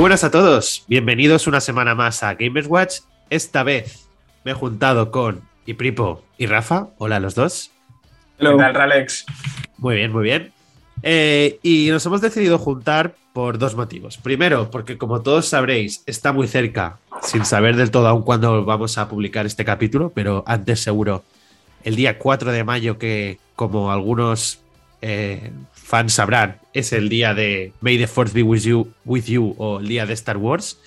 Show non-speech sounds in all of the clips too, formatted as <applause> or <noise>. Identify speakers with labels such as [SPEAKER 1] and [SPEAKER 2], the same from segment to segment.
[SPEAKER 1] buenas a todos, bienvenidos una semana más a Gamers Watch. Esta vez me he juntado con Ipripo y Rafa. Hola a los dos.
[SPEAKER 2] Hello. ¿Qué tal, Ralex?
[SPEAKER 1] Muy bien, muy bien. Eh, y nos hemos decidido juntar por dos motivos. Primero, porque como todos sabréis, está muy cerca, sin saber del todo aún cuándo vamos a publicar este capítulo, pero antes seguro, el día 4 de mayo, que como algunos eh, fans sabrán, es el día de May the Force be with you, with you o el día de Star Wars.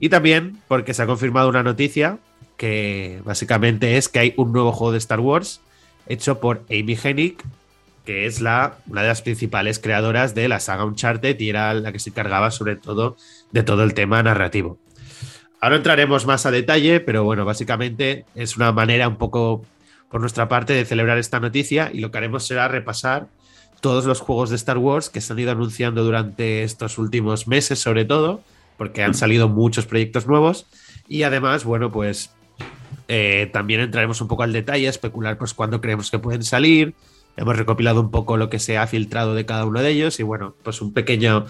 [SPEAKER 1] Y también porque se ha confirmado una noticia que básicamente es que hay un nuevo juego de Star Wars hecho por Amy Hennig, que es la, una de las principales creadoras de la saga Uncharted y era la que se encargaba sobre todo de todo el tema narrativo. Ahora entraremos más a detalle, pero bueno, básicamente es una manera un poco por nuestra parte de celebrar esta noticia y lo que haremos será repasar todos los juegos de Star Wars que se han ido anunciando durante estos últimos meses, sobre todo, porque han salido muchos proyectos nuevos y además, bueno, pues eh, también entraremos un poco al detalle, especular pues cuándo creemos que pueden salir, Hemos recopilado un poco lo que se ha filtrado de cada uno de ellos y bueno, pues un pequeño,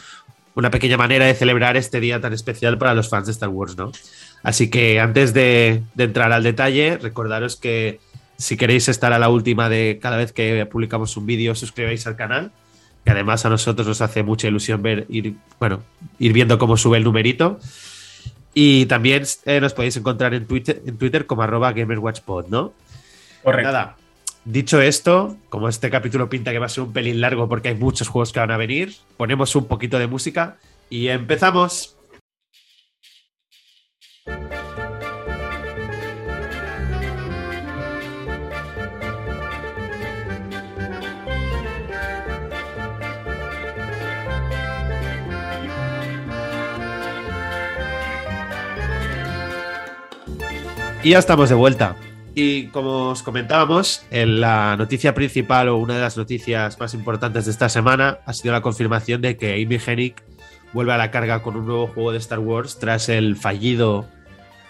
[SPEAKER 1] una pequeña manera de celebrar este día tan especial para los fans de Star Wars, ¿no? Así que antes de, entrar al detalle, recordaros que si queréis estar a la última de cada vez que publicamos un vídeo, suscribáis al canal, que además a nosotros nos hace mucha ilusión ver, ir, bueno, ir viendo cómo sube el numerito. Y también eh, nos podéis encontrar en Twitter, en Twitter como arroba GamerWatchPod, ¿no?
[SPEAKER 2] Correcto.
[SPEAKER 1] Nada, Dicho esto, como este capítulo pinta que va a ser un pelín largo porque hay muchos juegos que van a venir, ponemos un poquito de música y empezamos. Y ya estamos de vuelta. Y como os comentábamos, en la noticia principal o una de las noticias más importantes de esta semana ha sido la confirmación de que Amy Hennig vuelve a la carga con un nuevo juego de Star Wars tras el fallido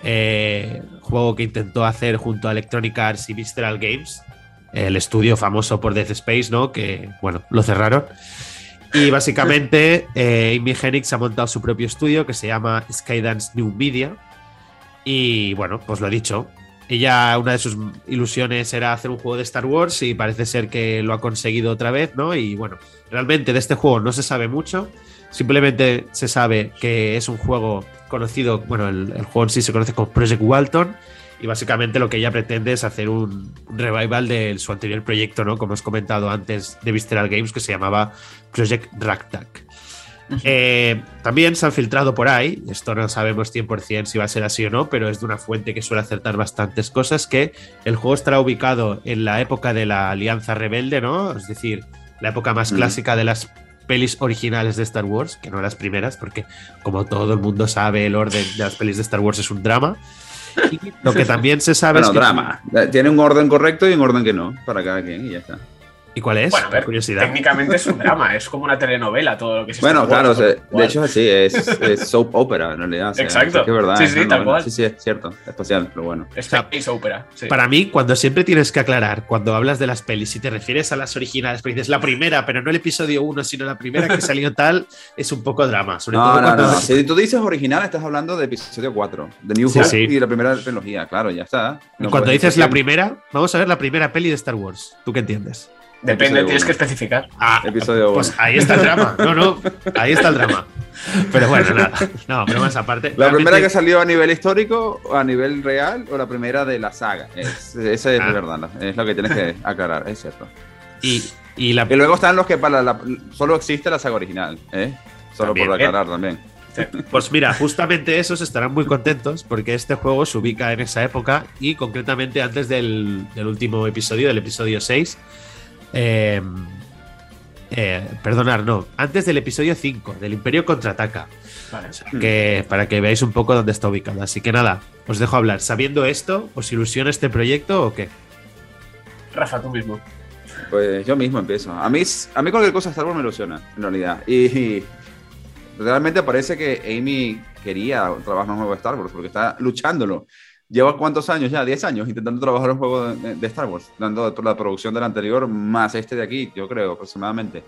[SPEAKER 1] eh, juego que intentó hacer junto a Electronic Arts y Visceral Games, el estudio famoso por Death Space, ¿no? Que, bueno, lo cerraron. Y básicamente eh, Amy Hennig se ha montado su propio estudio que se llama Skydance New Media. Y bueno, pues lo he dicho, ella, una de sus ilusiones era hacer un juego de Star Wars y parece ser que lo ha conseguido otra vez, ¿no? Y bueno, realmente de este juego no se sabe mucho, simplemente se sabe que es un juego conocido, bueno, el, juego en sí se conoce como Project Walton y básicamente lo que ella pretende es hacer un, revival de su anterior proyecto, ¿no? Como os comentado antes de Visceral Games, que se llamaba Project Ragtag. Eh, también se han filtrado por ahí, esto no sabemos 100% si va a ser así o no, pero es de una fuente que suele acertar bastantes cosas, que el juego estará ubicado en la época de la Alianza Rebelde, ¿no? Es decir, la época más clásica de las pelis originales de Star Wars, que no las primeras, porque como todo el mundo sabe, el orden de las pelis de Star Wars es un drama. <laughs> Y lo que también se sabe
[SPEAKER 3] es que drama. Tiene un orden correcto y un orden que no, para cada quien, y ya está.
[SPEAKER 1] ¿Y cuál es?
[SPEAKER 2] Bueno, curiosidad. Técnicamente es un <laughs> drama, es como una telenovela todo lo que se
[SPEAKER 3] Bueno, claro, de hecho así, es, es, soap opera en realidad.
[SPEAKER 2] Exacto.
[SPEAKER 3] Es verdad,
[SPEAKER 2] sí, sí, tal cual.
[SPEAKER 3] Sí, sí, es cierto, especial, pero bueno.
[SPEAKER 2] Es space opera.
[SPEAKER 1] Para mí, cuando siempre tienes que aclarar, cuando hablas de las pelis, si te refieres a las originales, porque dices la primera, pero no el episodio 1, sino la primera que salió tal, es un poco drama. Sobre
[SPEAKER 3] no,
[SPEAKER 1] todo
[SPEAKER 3] no, no. Si tú dices original, estás hablando de episodio 4, de New Hope y la primera trilogía, claro, ya está.
[SPEAKER 1] y cuando dices la primera, vamos a ver la primera peli de Star Wars. ¿Tú qué entiendes?
[SPEAKER 2] Depende, tienes que especificar.
[SPEAKER 1] Ah, episodio Pues ahí está el drama. No, no, ahí está el drama. Pero bueno, nada. No, pero más aparte.
[SPEAKER 3] ¿La primera que salió a nivel histórico, a nivel real, o la primera de la saga? Es, esa es ah. verdad, es lo que tienes que <laughs> aclarar, es cierto.
[SPEAKER 1] Y, y, la...
[SPEAKER 3] y luego están los que para la, solo existe la saga original, ¿eh? Solo por aclarar también.
[SPEAKER 1] Pues mira, justamente esos estarán muy contentos porque este juego se ubica en esa época y concretamente antes del, del último episodio, del episodio 6 eh, eh, perdonar, no. Antes del episodio 5, del Imperio contraataca. que, para que veáis un poco dónde está ubicado. Así que nada, os dejo hablar. Sabiendo esto, ¿os ilusiona este proyecto o qué?
[SPEAKER 2] Rafa, tú mismo.
[SPEAKER 3] Pues yo mismo empiezo. A mí, a mí cualquier cosa Star Wars me ilusiona, en realidad. Y, realmente parece que Amy quería trabajar en un nuevo Star Wars porque está luchándolo lleva cuántos años ya, 10 años intentando trabajar un juego de, Star Wars, dando la producción del anterior más este de aquí, yo creo aproximadamente.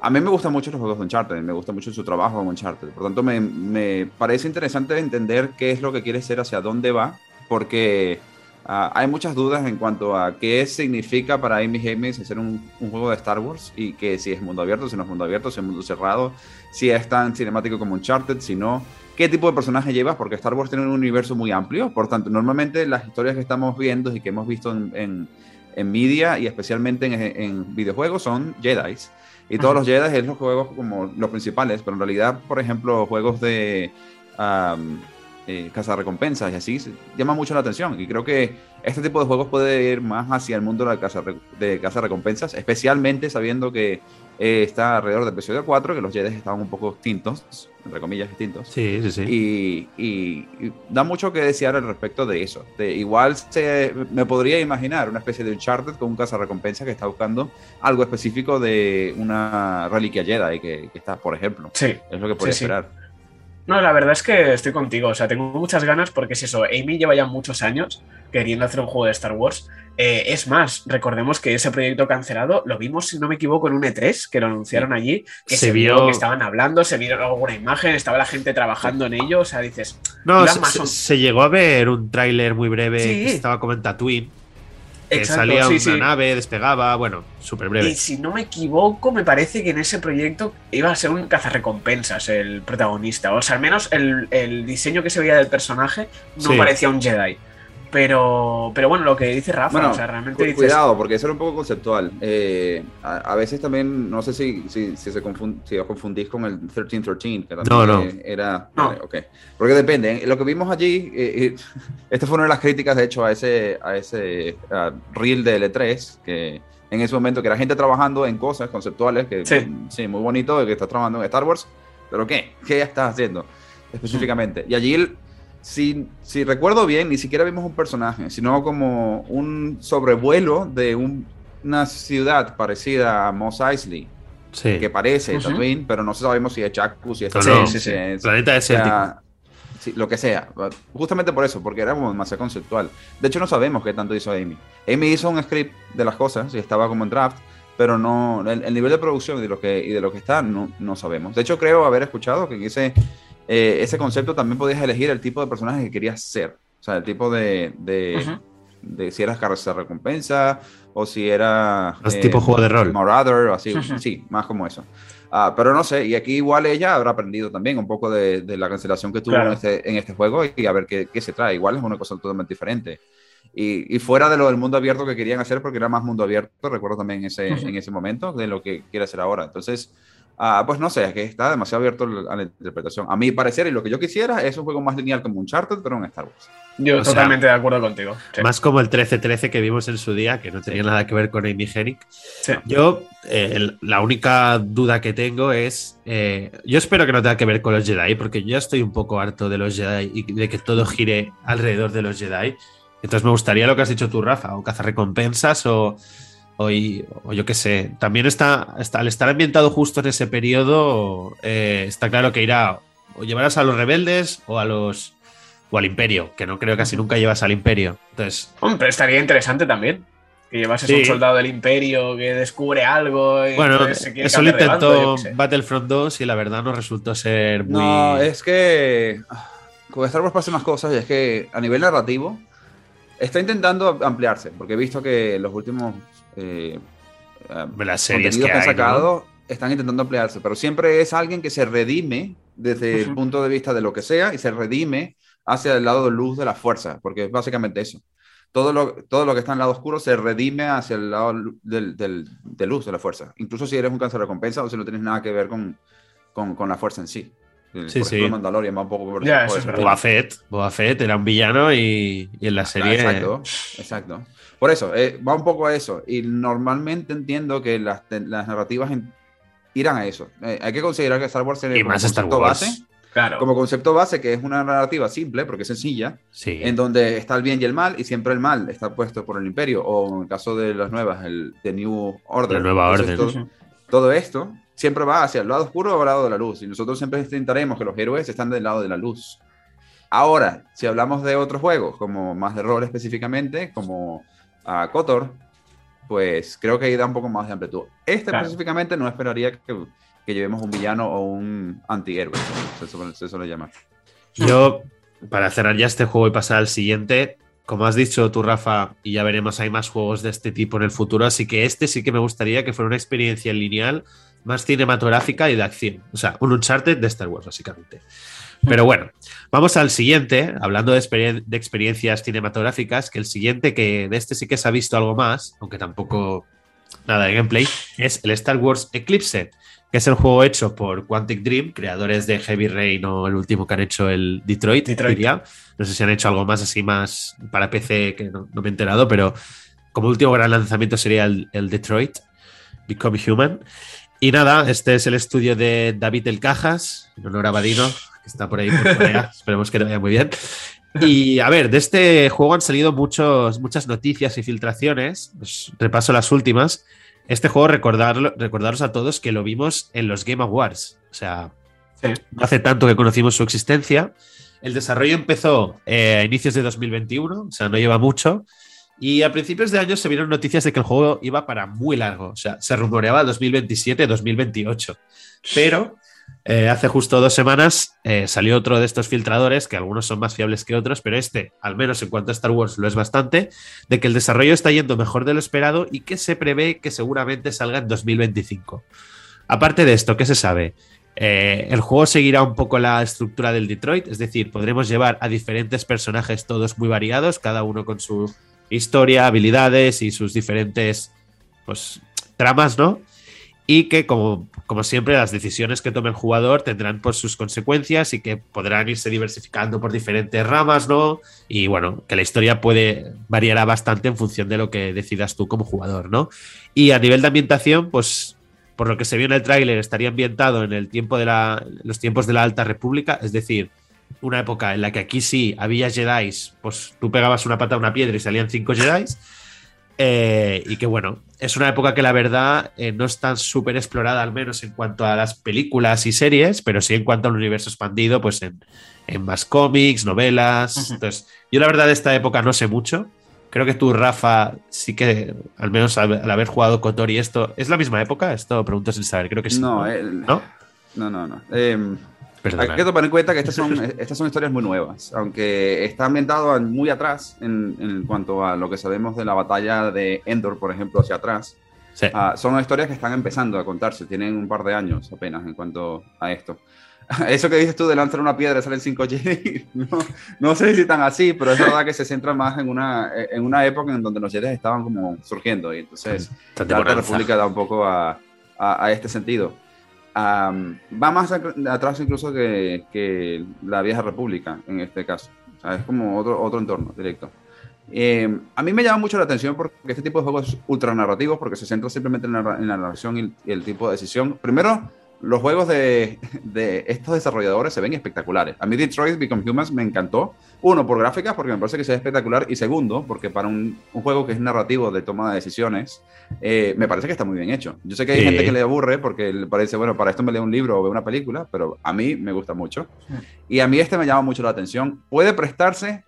[SPEAKER 3] a mí me gustan mucho los juegos de Uncharted, me gusta mucho su trabajo en Uncharted. Por tanto, me, me parece interesante entender qué es lo que quiere ser, hacia dónde va, porque uh, hay muchas dudas en cuanto a qué significa para Amy Hemmings hacer un, un, juego de Star Wars y que si es mundo abierto, si no es mundo abierto, si es mundo cerrado, si es tan cinemático como Uncharted, si no, qué tipo de personaje llevas, porque Star Wars tiene un universo muy amplio. Por tanto, normalmente las historias que estamos viendo y que hemos visto en, en, en media y especialmente en, en videojuegos son Jedi's. Y todos los Jedi es los juegos como los principales, pero en realidad, por ejemplo, juegos de um, eh, recompensas y así llama mucho la atención. Y creo que este tipo de juegos puede ir más hacia el mundo de la casa de casa recompensas, especialmente sabiendo que eh, está alrededor del episodio 4, que los Jedi estaban un poco extintos, entre comillas, extintos.
[SPEAKER 1] Sí, sí, sí.
[SPEAKER 3] Y, y, y da mucho que desear al respecto de eso. De, igual se, me podría imaginar una especie de Uncharted con un recompensa que está buscando algo específico de una reliquia Jedi que, que está, por ejemplo.
[SPEAKER 2] Sí.
[SPEAKER 3] Es lo que puede
[SPEAKER 2] sí,
[SPEAKER 3] esperar.
[SPEAKER 2] Sí. No, la verdad es que estoy contigo. O sea, tengo muchas ganas porque es eso. Amy lleva ya muchos años queriendo hacer un juego de Star Wars. Eh, es más, recordemos que ese proyecto cancelado lo vimos, si no me equivoco, en un E3, que lo anunciaron allí, que se, se vio que estaban hablando, se vieron alguna imagen, estaba la gente trabajando en ello, o sea, dices...
[SPEAKER 1] No, se, se, llegó a ver un tráiler muy breve sí. que estaba como en Tatooine. Exacto, salía sí, una sí. nave, despegaba, bueno, súper breve.
[SPEAKER 2] Y si no me equivoco, me parece que en ese proyecto iba a ser un cazarrecompensas el protagonista. O sea, al menos el, el diseño que se veía del personaje no sí. parecía un Jedi. Pero, pero bueno, lo que dice Rafa,
[SPEAKER 3] bueno,
[SPEAKER 2] o sea, realmente
[SPEAKER 3] cu
[SPEAKER 2] dices...
[SPEAKER 3] Cuidado, porque eso era un poco conceptual. Eh, a, a, veces también, no sé si, si, si se confund, si os confundís con el 1313, que también
[SPEAKER 1] no, no.
[SPEAKER 3] era... No. Eh, okay. Porque depende, ¿eh? lo que vimos allí, eh, <laughs> esta fue una de las críticas, de hecho, a ese, a ese uh, reel de L3, que en ese momento, que era gente trabajando en cosas conceptuales, que
[SPEAKER 2] sí,
[SPEAKER 3] sí muy bonito, que estás trabajando en Star Wars, pero ¿qué? ¿Qué estás haciendo específicamente? Y allí si, si, recuerdo bien, ni siquiera vimos un personaje, sino como un sobrevuelo de un, una ciudad parecida a Mos Eisley.
[SPEAKER 1] Sí.
[SPEAKER 3] Que parece uh -huh. Tatooine, pero no sabemos si es Jakku, si es
[SPEAKER 1] no, no, sí, planeta desértico.
[SPEAKER 3] Sí, lo que sea. Justamente por eso, porque era como demasiado conceptual. De hecho, no sabemos qué tanto hizo Amy. Amy hizo un script de las cosas y estaba como en draft, pero no el, el nivel de producción y de lo que, y de lo que está no, no sabemos. De hecho, creo haber escuchado que en ese eh, ese concepto también podías elegir el tipo de personaje que querías ser. O sea, el tipo de. de, uh -huh. de si eras carrera recompensa o si era.
[SPEAKER 1] Es eh, tipo juego de rol.
[SPEAKER 3] Marauder o así. Uh -huh. Sí, más como eso. Uh, pero no sé, y aquí igual ella habrá aprendido también un poco de, de la cancelación que tuvo claro. en, este, en, este, juego y a ver qué, qué, se trae. Igual es una cosa totalmente diferente. Y, y, fuera de lo del mundo abierto que querían hacer, porque era más mundo abierto, recuerdo también ese, uh -huh. en ese momento, de lo que quiere hacer ahora. Entonces, Ah, pues no sé, es que está demasiado abierto a la interpretación. A mi parecer, y lo que yo quisiera es un juego más lineal como Uncharted, pero en Star Wars.
[SPEAKER 2] Yo o totalmente sea, de acuerdo contigo.
[SPEAKER 1] Sí. Más como el 13-13 que vimos en su día, que no tenía sí. nada que ver con Amy Hennig.
[SPEAKER 2] Sí.
[SPEAKER 1] Yo, eh, el, la única duda que tengo es. Eh, yo espero que no tenga que ver con los Jedi, porque yo estoy un poco harto de los Jedi y de que todo gire alrededor de los Jedi. Entonces me gustaría lo que has dicho tú, Rafa, o cazar recompensas o o, o yo qué sé, también está, está, al estar ambientado justo en ese periodo, eh, está claro que irá o llevarás a los rebeldes o a los o al imperio, que no creo que casi nunca llevas al imperio. Entonces,
[SPEAKER 2] hombre, estaría interesante también. Que llevases sí. un soldado del imperio que descubre algo. Y
[SPEAKER 1] bueno, eso lo intentó Battlefront 2 y la verdad no resultó ser muy.
[SPEAKER 3] No, es que. Con Star Wars pasa unas cosas y es que a nivel narrativo está intentando ampliarse, porque he visto que los últimos eh,
[SPEAKER 1] las series que,
[SPEAKER 3] que, han
[SPEAKER 1] hay,
[SPEAKER 3] sacado ¿no? están intentando ampliarse, pero siempre es alguien que se redime desde uh -huh. el punto de vista de lo que sea y se redime hacia el lado de luz de la fuerza, porque es básicamente eso. Todo lo, todo lo que está en el lado oscuro se redime hacia el lado del, del, de luz de la fuerza. Incluso si eres un cáncer de recompensa o si no tienes nada que ver con, con, con la fuerza en sí.
[SPEAKER 1] Sí,
[SPEAKER 3] por
[SPEAKER 1] sí.
[SPEAKER 3] Ejemplo, Mandalorian va un poco por,
[SPEAKER 2] yeah, eso es
[SPEAKER 1] Boba Fett, Boba Fett era un villano y, y en la serie.
[SPEAKER 3] Ah, exacto, exacto. Por eso, eh, va un poco a eso. Y normalmente entiendo que las, las narrativas en, irán a eso. Eh, hay que considerar que Star Wars tiene
[SPEAKER 1] y más Wars.
[SPEAKER 3] base. Claro. Como concepto base, que es una narrativa simple, porque es sencilla,
[SPEAKER 1] sí.
[SPEAKER 3] en donde está el bien y el mal, y siempre el mal está puesto por el imperio, o en el caso de las nuevas, el The New Order.
[SPEAKER 1] La nueva orden.
[SPEAKER 3] Todo, todo, esto siempre va hacia el lado oscuro o al lado de la luz, y nosotros siempre intentaremos que los héroes están del lado de la luz. Ahora, si hablamos de otros juegos, como más de rol específicamente, como a Kotor, pues creo que ahí da un poco más de amplitud. Este
[SPEAKER 2] Claro.
[SPEAKER 3] específicamente no esperaría que, que llevemos un villano o un antihéroe, se suele, se suele llamar.
[SPEAKER 1] Yo, para cerrar ya este juego y pasar al siguiente, como has dicho tú, Rafa, y ya veremos, hay más juegos de este tipo en el futuro, así que este sí que me gustaría que fuera una experiencia lineal más cinematográfica y de acción. O sea, un Uncharted de Star Wars, básicamente. Pero bueno, vamos al siguiente, hablando de, experien- de experiencias cinematográficas, que el siguiente, que de este sí que se ha visto algo más, aunque tampoco nada de gameplay, es el Star Wars Eclipse, que es el juego hecho por Quantic Dream, creadores de Heavy Rain o el último que han hecho el Detroit,
[SPEAKER 2] Detroit.
[SPEAKER 1] diría. No sé si han hecho algo más así más para PC, que no, no me he enterado, pero como último gran lanzamiento sería el, el Detroit, Become Human. Y nada, este es el estudio de David El Cajas, en honor a Vadino, que está por ahí por Corea. <laughs> Esperemos que le vaya muy bien. Y a ver, de este juego han salido muchos, muchas noticias y filtraciones. Os repaso las últimas. Este juego, recordarlo, recordaros a todos que lo vimos en los Game Awards. O sea,
[SPEAKER 2] Sí.
[SPEAKER 1] no hace tanto que conocimos su existencia. El desarrollo empezó eh, a inicios de 2021, o sea, no lleva mucho. Y a principios de año se vieron noticias de que el juego iba para muy largo. O sea, se rumoreaba 2027-2028. Pero eh, hace justo dos semanas eh, salió otro de estos filtradores, que algunos son más fiables que otros, pero este, al menos en cuanto a Star Wars, lo es bastante, de que el desarrollo está yendo mejor de lo esperado y que se prevé que seguramente salga en 2025. Aparte de esto, ¿qué se sabe? Eh, el juego seguirá un poco la estructura del Detroit, es decir, podremos llevar a diferentes personajes todos muy variados, cada uno con su historia, habilidades y sus diferentes pues, tramas, ¿no? Y que, como, como siempre, las decisiones que tome el jugador tendrán pues, sus consecuencias y que podrán irse diversificando por diferentes ramas, ¿no? Y bueno, que la historia puede variará bastante en función de lo que decidas tú como jugador, ¿no? Y a nivel de ambientación, pues por lo que se vio en el tráiler, estaría ambientado en el tiempo de la, los tiempos de la Alta República, es decir, una época en la que aquí sí había Jedi, pues tú pegabas una pata a una piedra y salían cinco Jedi. Eh, y que bueno, es una época que la verdad eh, no es tan súper explorada, al menos en cuanto a las películas y series, pero sí en cuanto al universo expandido, pues en, en más cómics, novelas. Entonces, yo la verdad de esta época no sé mucho. Creo que tú, Rafa, sí que, al menos al, al haber jugado Kotor y esto, ¿es la misma época? Esto pregunto sin saber, creo que sí.
[SPEAKER 3] No,
[SPEAKER 1] ¿no?
[SPEAKER 3] el-
[SPEAKER 1] ¿No?
[SPEAKER 3] no, no, no. Em,
[SPEAKER 1] Perdona.
[SPEAKER 3] Hay que tomar en cuenta que estas son, <laughs> estas son historias muy nuevas, aunque está ambientado en- muy atrás en, en cuanto a lo que sabemos de la batalla de Endor, por ejemplo, hacia atrás.
[SPEAKER 1] Sí.
[SPEAKER 3] Ah, son historias que están empezando a contarse, tienen un par de años apenas en cuanto a esto. <laughs> Eso que dices tú de lanzar una piedra y salen cinco Jedi, <laughs> no, no sé si tan así, pero es verdad que se centra más en una, en una época en donde los Jedi estaban como surgiendo y entonces la. República da un poco a, a- a este sentido. Am, va más atrás incluso que, que la Vieja República en este caso. O sea, es como otro, otro entorno directo. Eh, a mí me llama mucho la atención porque este tipo de juegos ultra narrativos, porque se centra simplemente en la, en la narración y, y el tipo de decisión. Primero, los juegos de, de estos desarrolladores se ven espectaculares. A mí Detroit Become Humans me encantó. Uno, por gráficas, porque me parece que se ve espectacular. Y segundo, porque para un, un juego que es narrativo de toma de decisiones, eh, me parece que está muy bien hecho. Yo sé que hay
[SPEAKER 1] Sí.
[SPEAKER 3] gente que le aburre porque le parece, bueno, para esto me leo un libro o veo una película, pero a mí me gusta mucho. Y a mí este me llama mucho la atención. Puede prestarse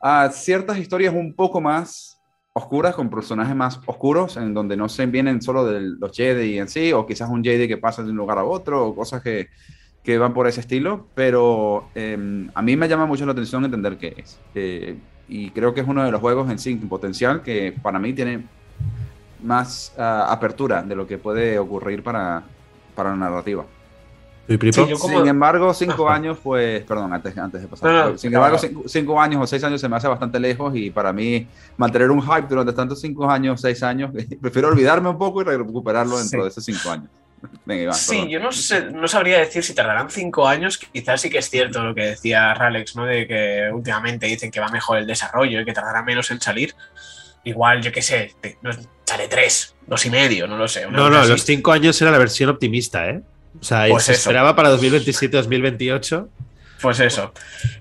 [SPEAKER 3] a ciertas historias un poco más oscuras, con personajes más oscuros, en donde no se vienen solo de los Jedi en sí, o quizás un Jedi que pasa de un lugar a otro, o cosas que, que van por ese estilo, pero eh, a mí me llama mucho la atención entender qué es. Eh, y creo que es uno de los juegos en sí, potencial, que para mí tiene más ah, apertura de lo que puede ocurrir para, para la narrativa.
[SPEAKER 2] Sí, como-
[SPEAKER 3] Sin embargo, cinco años, pues, perdón, antes, antes de pasar.
[SPEAKER 2] No, no,
[SPEAKER 3] Sin embargo, cinco, cinco años o seis años se me hace bastante lejos y para mí mantener un hype durante tantos cinco años, seis años, <laughs> prefiero olvidarme un poco y recuperarlo dentro
[SPEAKER 2] Sí.
[SPEAKER 3] de esos cinco años. <laughs> Venga, Iván,
[SPEAKER 2] Sí,
[SPEAKER 3] perdón.
[SPEAKER 2] yo no, sé, no sabría decir si tardarán cinco años. Quizás sí que es cierto lo que decía Ralex, ¿no? De que últimamente dicen que va mejor el desarrollo y que tardará menos en salir. Igual, yo qué sé, sale tres, dos y medio, no lo sé.
[SPEAKER 1] No, no,
[SPEAKER 2] así.
[SPEAKER 1] los cinco años era la versión optimista, ¿eh? O sea,
[SPEAKER 2] Pues
[SPEAKER 1] se
[SPEAKER 2] eso.
[SPEAKER 1] esperaba para 2027-2028.
[SPEAKER 2] Pues eso.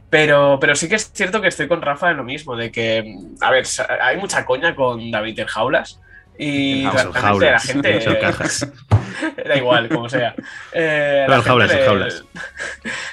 [SPEAKER 2] Pero, pero sí que es cierto que estoy con Rafa en lo mismo, de que, a ver, hay mucha coña con David en jaulas. Y
[SPEAKER 3] En jaulas,
[SPEAKER 2] la gente. <laughs>
[SPEAKER 1] cajas.
[SPEAKER 2] da igual, como sea. Eh,
[SPEAKER 1] No,
[SPEAKER 2] la
[SPEAKER 1] en jaulas, en jaulas.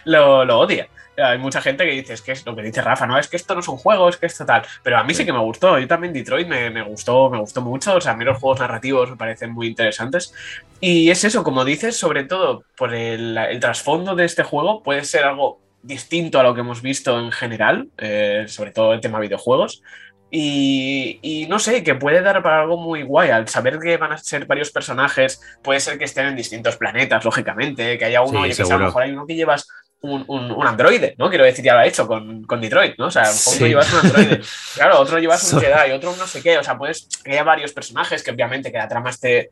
[SPEAKER 2] Lo, lo odia. Hay mucha gente que dice, es que es lo que dice Rafa, no, es que esto no es un juego, es que esto tal. Pero a mí sí, que me gustó. Yo también Detroit me, me, gustó, me gustó mucho. O sea, a mí los juegos narrativos me parecen muy interesantes. Y es eso, como dices, sobre todo por el, el trasfondo de este juego, puede ser algo distinto a lo que hemos visto en general, eh, sobre todo el tema videojuegos. Y, y, no sé, que puede dar para algo muy guay. Al saber que van a ser varios personajes, puede ser que estén en distintos planetas, lógicamente. Que haya uno, sí, que a lo mejor hay uno que llevas un, un, un, androide, ¿no? Quiero decir, ya lo ha hecho con, con Detroit, ¿no? O sea, sí. uno llevas un androide. <laughs> Claro, otro llevas un Jedi, otro no sé qué. O sea, puedes haya varios personajes que obviamente que la trama esté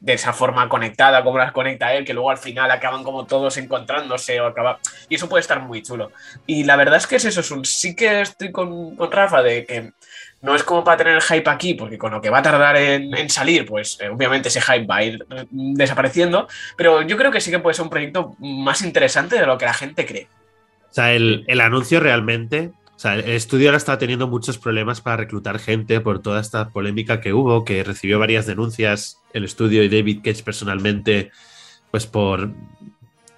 [SPEAKER 2] de esa forma conectada, como las conecta él, que luego al final acaban como todos encontrándose o acaba... Y eso puede estar muy chulo. Y la verdad es que es eso, es un... sí que estoy con, con Rafa de que no es como para tener hype aquí, porque con lo que va a tardar en, salir, pues eh, obviamente ese hype va a ir desapareciendo, pero yo creo que sí que puede ser un proyecto más interesante de lo que la gente cree.
[SPEAKER 1] O sea, el, el anuncio realmente o sea, el estudio ahora está teniendo muchos problemas para reclutar gente por toda esta polémica que hubo, que recibió varias denuncias el estudio y David Cage personalmente, pues por...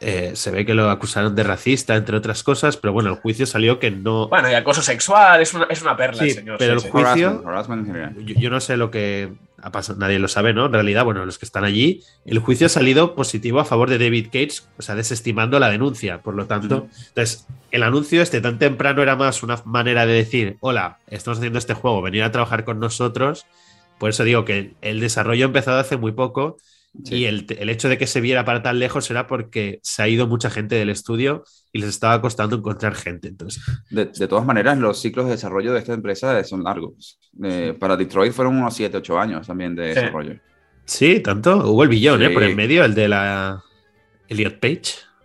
[SPEAKER 1] Eh, se ve que lo acusaron de racista, entre otras cosas, pero bueno, el juicio salió que no...
[SPEAKER 2] Bueno, y acoso sexual, es una, es una perla,
[SPEAKER 1] sí,
[SPEAKER 2] señor.
[SPEAKER 1] Pero
[SPEAKER 2] sí,
[SPEAKER 1] el
[SPEAKER 2] sí.
[SPEAKER 1] juicio...
[SPEAKER 3] Harassment, harassment
[SPEAKER 1] yo, yo no sé lo que ha pasado, nadie lo sabe, ¿no? En realidad, bueno, los que están allí, el juicio ha salido positivo a favor de David Cage, o sea, desestimando la denuncia, por lo tanto, entonces, el anuncio este tan temprano era más una manera de decir, hola, estamos haciendo este juego, venir a trabajar con nosotros, por eso digo que el desarrollo ha empezado hace muy poco
[SPEAKER 3] Sí.
[SPEAKER 1] y el, el hecho de que se viera para tan lejos era porque se ha ido mucha gente del estudio y les estaba costando encontrar gente, entonces,
[SPEAKER 3] De, de todas maneras, los ciclos de desarrollo de esta empresa son largos. Eh, para Detroit fueron unos 7, 8 años también de
[SPEAKER 2] Sí.
[SPEAKER 3] desarrollo.
[SPEAKER 1] sí, tanto, hubo el billón. ¿eh? Por el medio, el de la Elliot Page.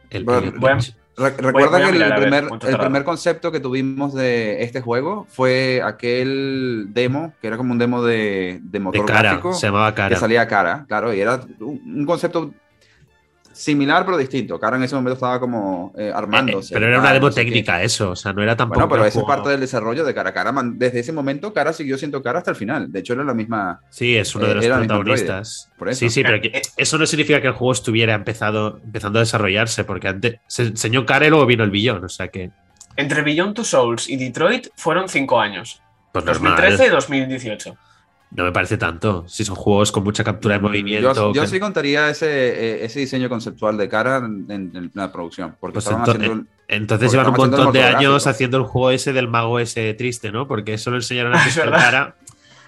[SPEAKER 1] El
[SPEAKER 3] Bueno,
[SPEAKER 1] Elliot Page.
[SPEAKER 3] Re-
[SPEAKER 2] voy
[SPEAKER 3] Recuerda que el
[SPEAKER 2] mirar
[SPEAKER 3] primer, el primer concepto que tuvimos de este juego fue aquel demo, que era como un demo de, de
[SPEAKER 1] De
[SPEAKER 3] motor
[SPEAKER 1] cara,
[SPEAKER 3] gráfico,
[SPEAKER 1] se llamaba
[SPEAKER 3] que
[SPEAKER 1] cara.
[SPEAKER 3] salía cara, claro, y era un concepto similar pero distinto. Cara en ese momento estaba como eh,
[SPEAKER 1] Eh,
[SPEAKER 3] armándose.
[SPEAKER 1] pero era una demo
[SPEAKER 3] no sé qué.
[SPEAKER 1] técnica eso, o sea, no era tampoco.
[SPEAKER 3] Bueno, pero eso es parte del desarrollo de cara a cara. Man, Desde ese momento, cara siguió siendo cara hasta el final. De hecho, era la misma.
[SPEAKER 1] Sí, es uno de
[SPEAKER 3] eh,
[SPEAKER 1] los
[SPEAKER 3] el mismo
[SPEAKER 1] protagonistas.
[SPEAKER 3] por eso.
[SPEAKER 1] Sí, sí, pero
[SPEAKER 2] Eh,
[SPEAKER 1] que- eso no significa que el juego estuviera empezado, empezando a desarrollarse, porque antes se enseñó cara y luego vino el billón, o sea que.
[SPEAKER 2] Entre Beyond Two Souls y Detroit fueron cinco años.
[SPEAKER 1] Pues normal.
[SPEAKER 2] 2013 y 2018.
[SPEAKER 1] No me parece tanto. Si son juegos con mucha captura de movimiento.
[SPEAKER 3] Yo, yo
[SPEAKER 1] que-
[SPEAKER 3] sí contaría ese, eh, ese diseño conceptual de cara en, la producción. Porque
[SPEAKER 1] Pues ento-
[SPEAKER 3] haciendo.
[SPEAKER 1] Entonces
[SPEAKER 3] porque
[SPEAKER 1] llevan un montón de años haciendo el juego ese del mago ese triste, ¿no? Porque eso lo enseñaron <laughs> con
[SPEAKER 2] verdad.
[SPEAKER 1] cara.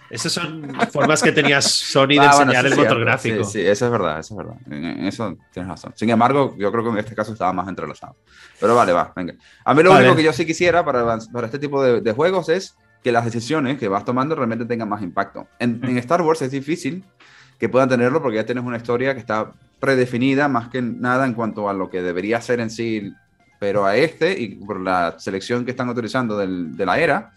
[SPEAKER 1] Esas son formas que tenía Sony de
[SPEAKER 3] Ah, bueno,
[SPEAKER 1] enseñar
[SPEAKER 3] sí,
[SPEAKER 1] el
[SPEAKER 3] es
[SPEAKER 1] motor
[SPEAKER 3] cierto.
[SPEAKER 1] gráfico.
[SPEAKER 3] Sí, sí, eso es verdad, eso es verdad. En, en eso tienes razón. Sin embargo, yo creo que en este caso estaba más entrelazado. Pero vale, va, venga. A mí lo
[SPEAKER 1] Vale.
[SPEAKER 3] único que yo sí quisiera para, para este tipo de, de juegos es que las decisiones que vas tomando realmente tengan más impacto. En, en Star Wars es difícil que puedan tenerlo porque ya tienes una historia que está predefinida más que nada en cuanto a lo que debería ser en sí. Pero a este, y por la selección que están utilizando del- de la era,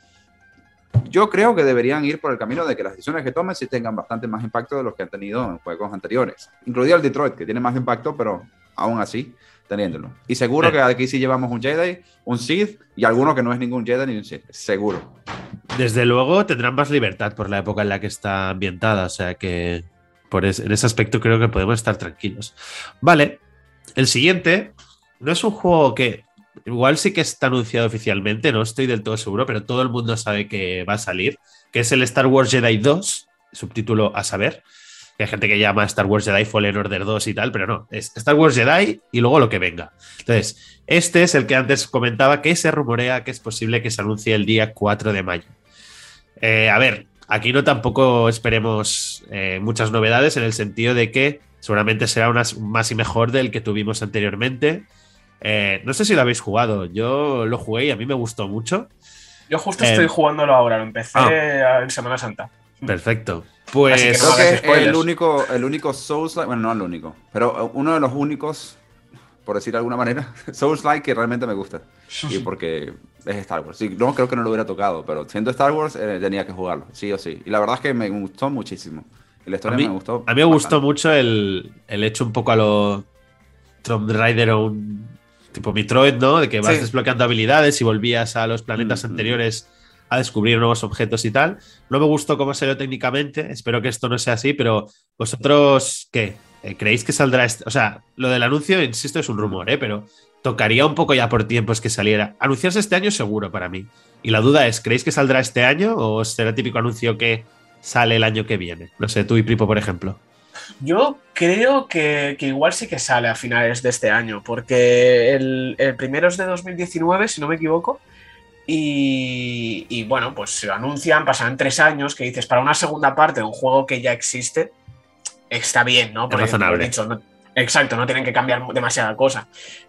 [SPEAKER 3] yo creo que deberían ir por el camino de que las decisiones que tomen sí tengan bastante más impacto de los que han tenido en juegos anteriores. Incluido el Detroit, que tiene más impacto, pero aún así teniéndolo. Y seguro que aquí sí llevamos un Jedi, un Sith y alguno que no es ningún Jedi ni un Sith. Seguro.
[SPEAKER 1] Desde luego tendrán más libertad por la época en la que está ambientada, o sea que por es- en ese aspecto creo que podemos estar tranquilos. Vale, el siguiente no es un juego que igual sí que está anunciado oficialmente, no estoy del todo seguro, pero todo el mundo sabe que va a salir, que es el Star Wars Jedi 2, subtítulo a saber. Que Hay gente que llama Star Wars Jedi Fallen Order 2 y tal, pero no, es Star Wars Jedi y luego lo que venga. Entonces, este es el que antes comentaba que se rumorea que es posible que se anuncie el día 4 de mayo. Eh, a ver, aquí no tampoco esperemos eh, muchas novedades en el sentido de que seguramente será una, más y mejor del que tuvimos anteriormente. Eh, no sé si lo habéis jugado, yo lo jugué y a mí me gustó mucho.
[SPEAKER 2] Yo justo estoy jugándolo ahora, lo empecé
[SPEAKER 1] ah.
[SPEAKER 2] en Semana Santa.
[SPEAKER 1] Perfecto.
[SPEAKER 2] Así
[SPEAKER 1] Pues
[SPEAKER 2] que
[SPEAKER 3] Creo
[SPEAKER 2] no
[SPEAKER 3] que es
[SPEAKER 2] spoilers.
[SPEAKER 3] el único, el único Souls-like, bueno, no el único, pero uno de los únicos, por decir de alguna manera, <laughs> Souls-like que realmente me gusta. Y <laughs> porque es Star Wars. Sí, no creo que no lo hubiera tocado, pero siendo Star Wars eh, tenía que jugarlo, sí o sí. Y la verdad es que me gustó muchísimo. La
[SPEAKER 1] a
[SPEAKER 3] historia
[SPEAKER 1] mí,
[SPEAKER 3] me gustó.
[SPEAKER 1] a mí me gustó
[SPEAKER 3] bastante.
[SPEAKER 1] mucho el, el hecho un poco a lo Tomb Raider o un tipo Metroid, ¿no? De que vas
[SPEAKER 3] Sí.
[SPEAKER 1] desbloqueando habilidades y volvías a los planetas
[SPEAKER 3] Mm, mm.
[SPEAKER 1] anteriores a descubrir nuevos objetos y tal. No me gustó cómo salió técnicamente, espero que esto no sea así, pero vosotros, ¿qué? Eh, ¿Creéis que saldrá este? O sea, lo del anuncio, insisto, es un rumor, ¿eh? Pero tocaría un poco ya por tiempos que saliera. Anunciarse este año seguro para mí. Y la duda es, ¿creéis que saldrá este año o será típico anuncio que sale el año que viene? No sé, tú y Pripo, por ejemplo.
[SPEAKER 2] Yo creo que, que igual sí que sale a finales de este año, porque el, el primero es de 2019, si no me equivoco. Y, y, bueno, pues se anuncian, pasan tres años, que dices, para una segunda parte de un juego que ya existe, está bien, ¿no?
[SPEAKER 1] Es razonable.
[SPEAKER 2] dicho, no- exacto, no tienen que cambiar demasiada cosa.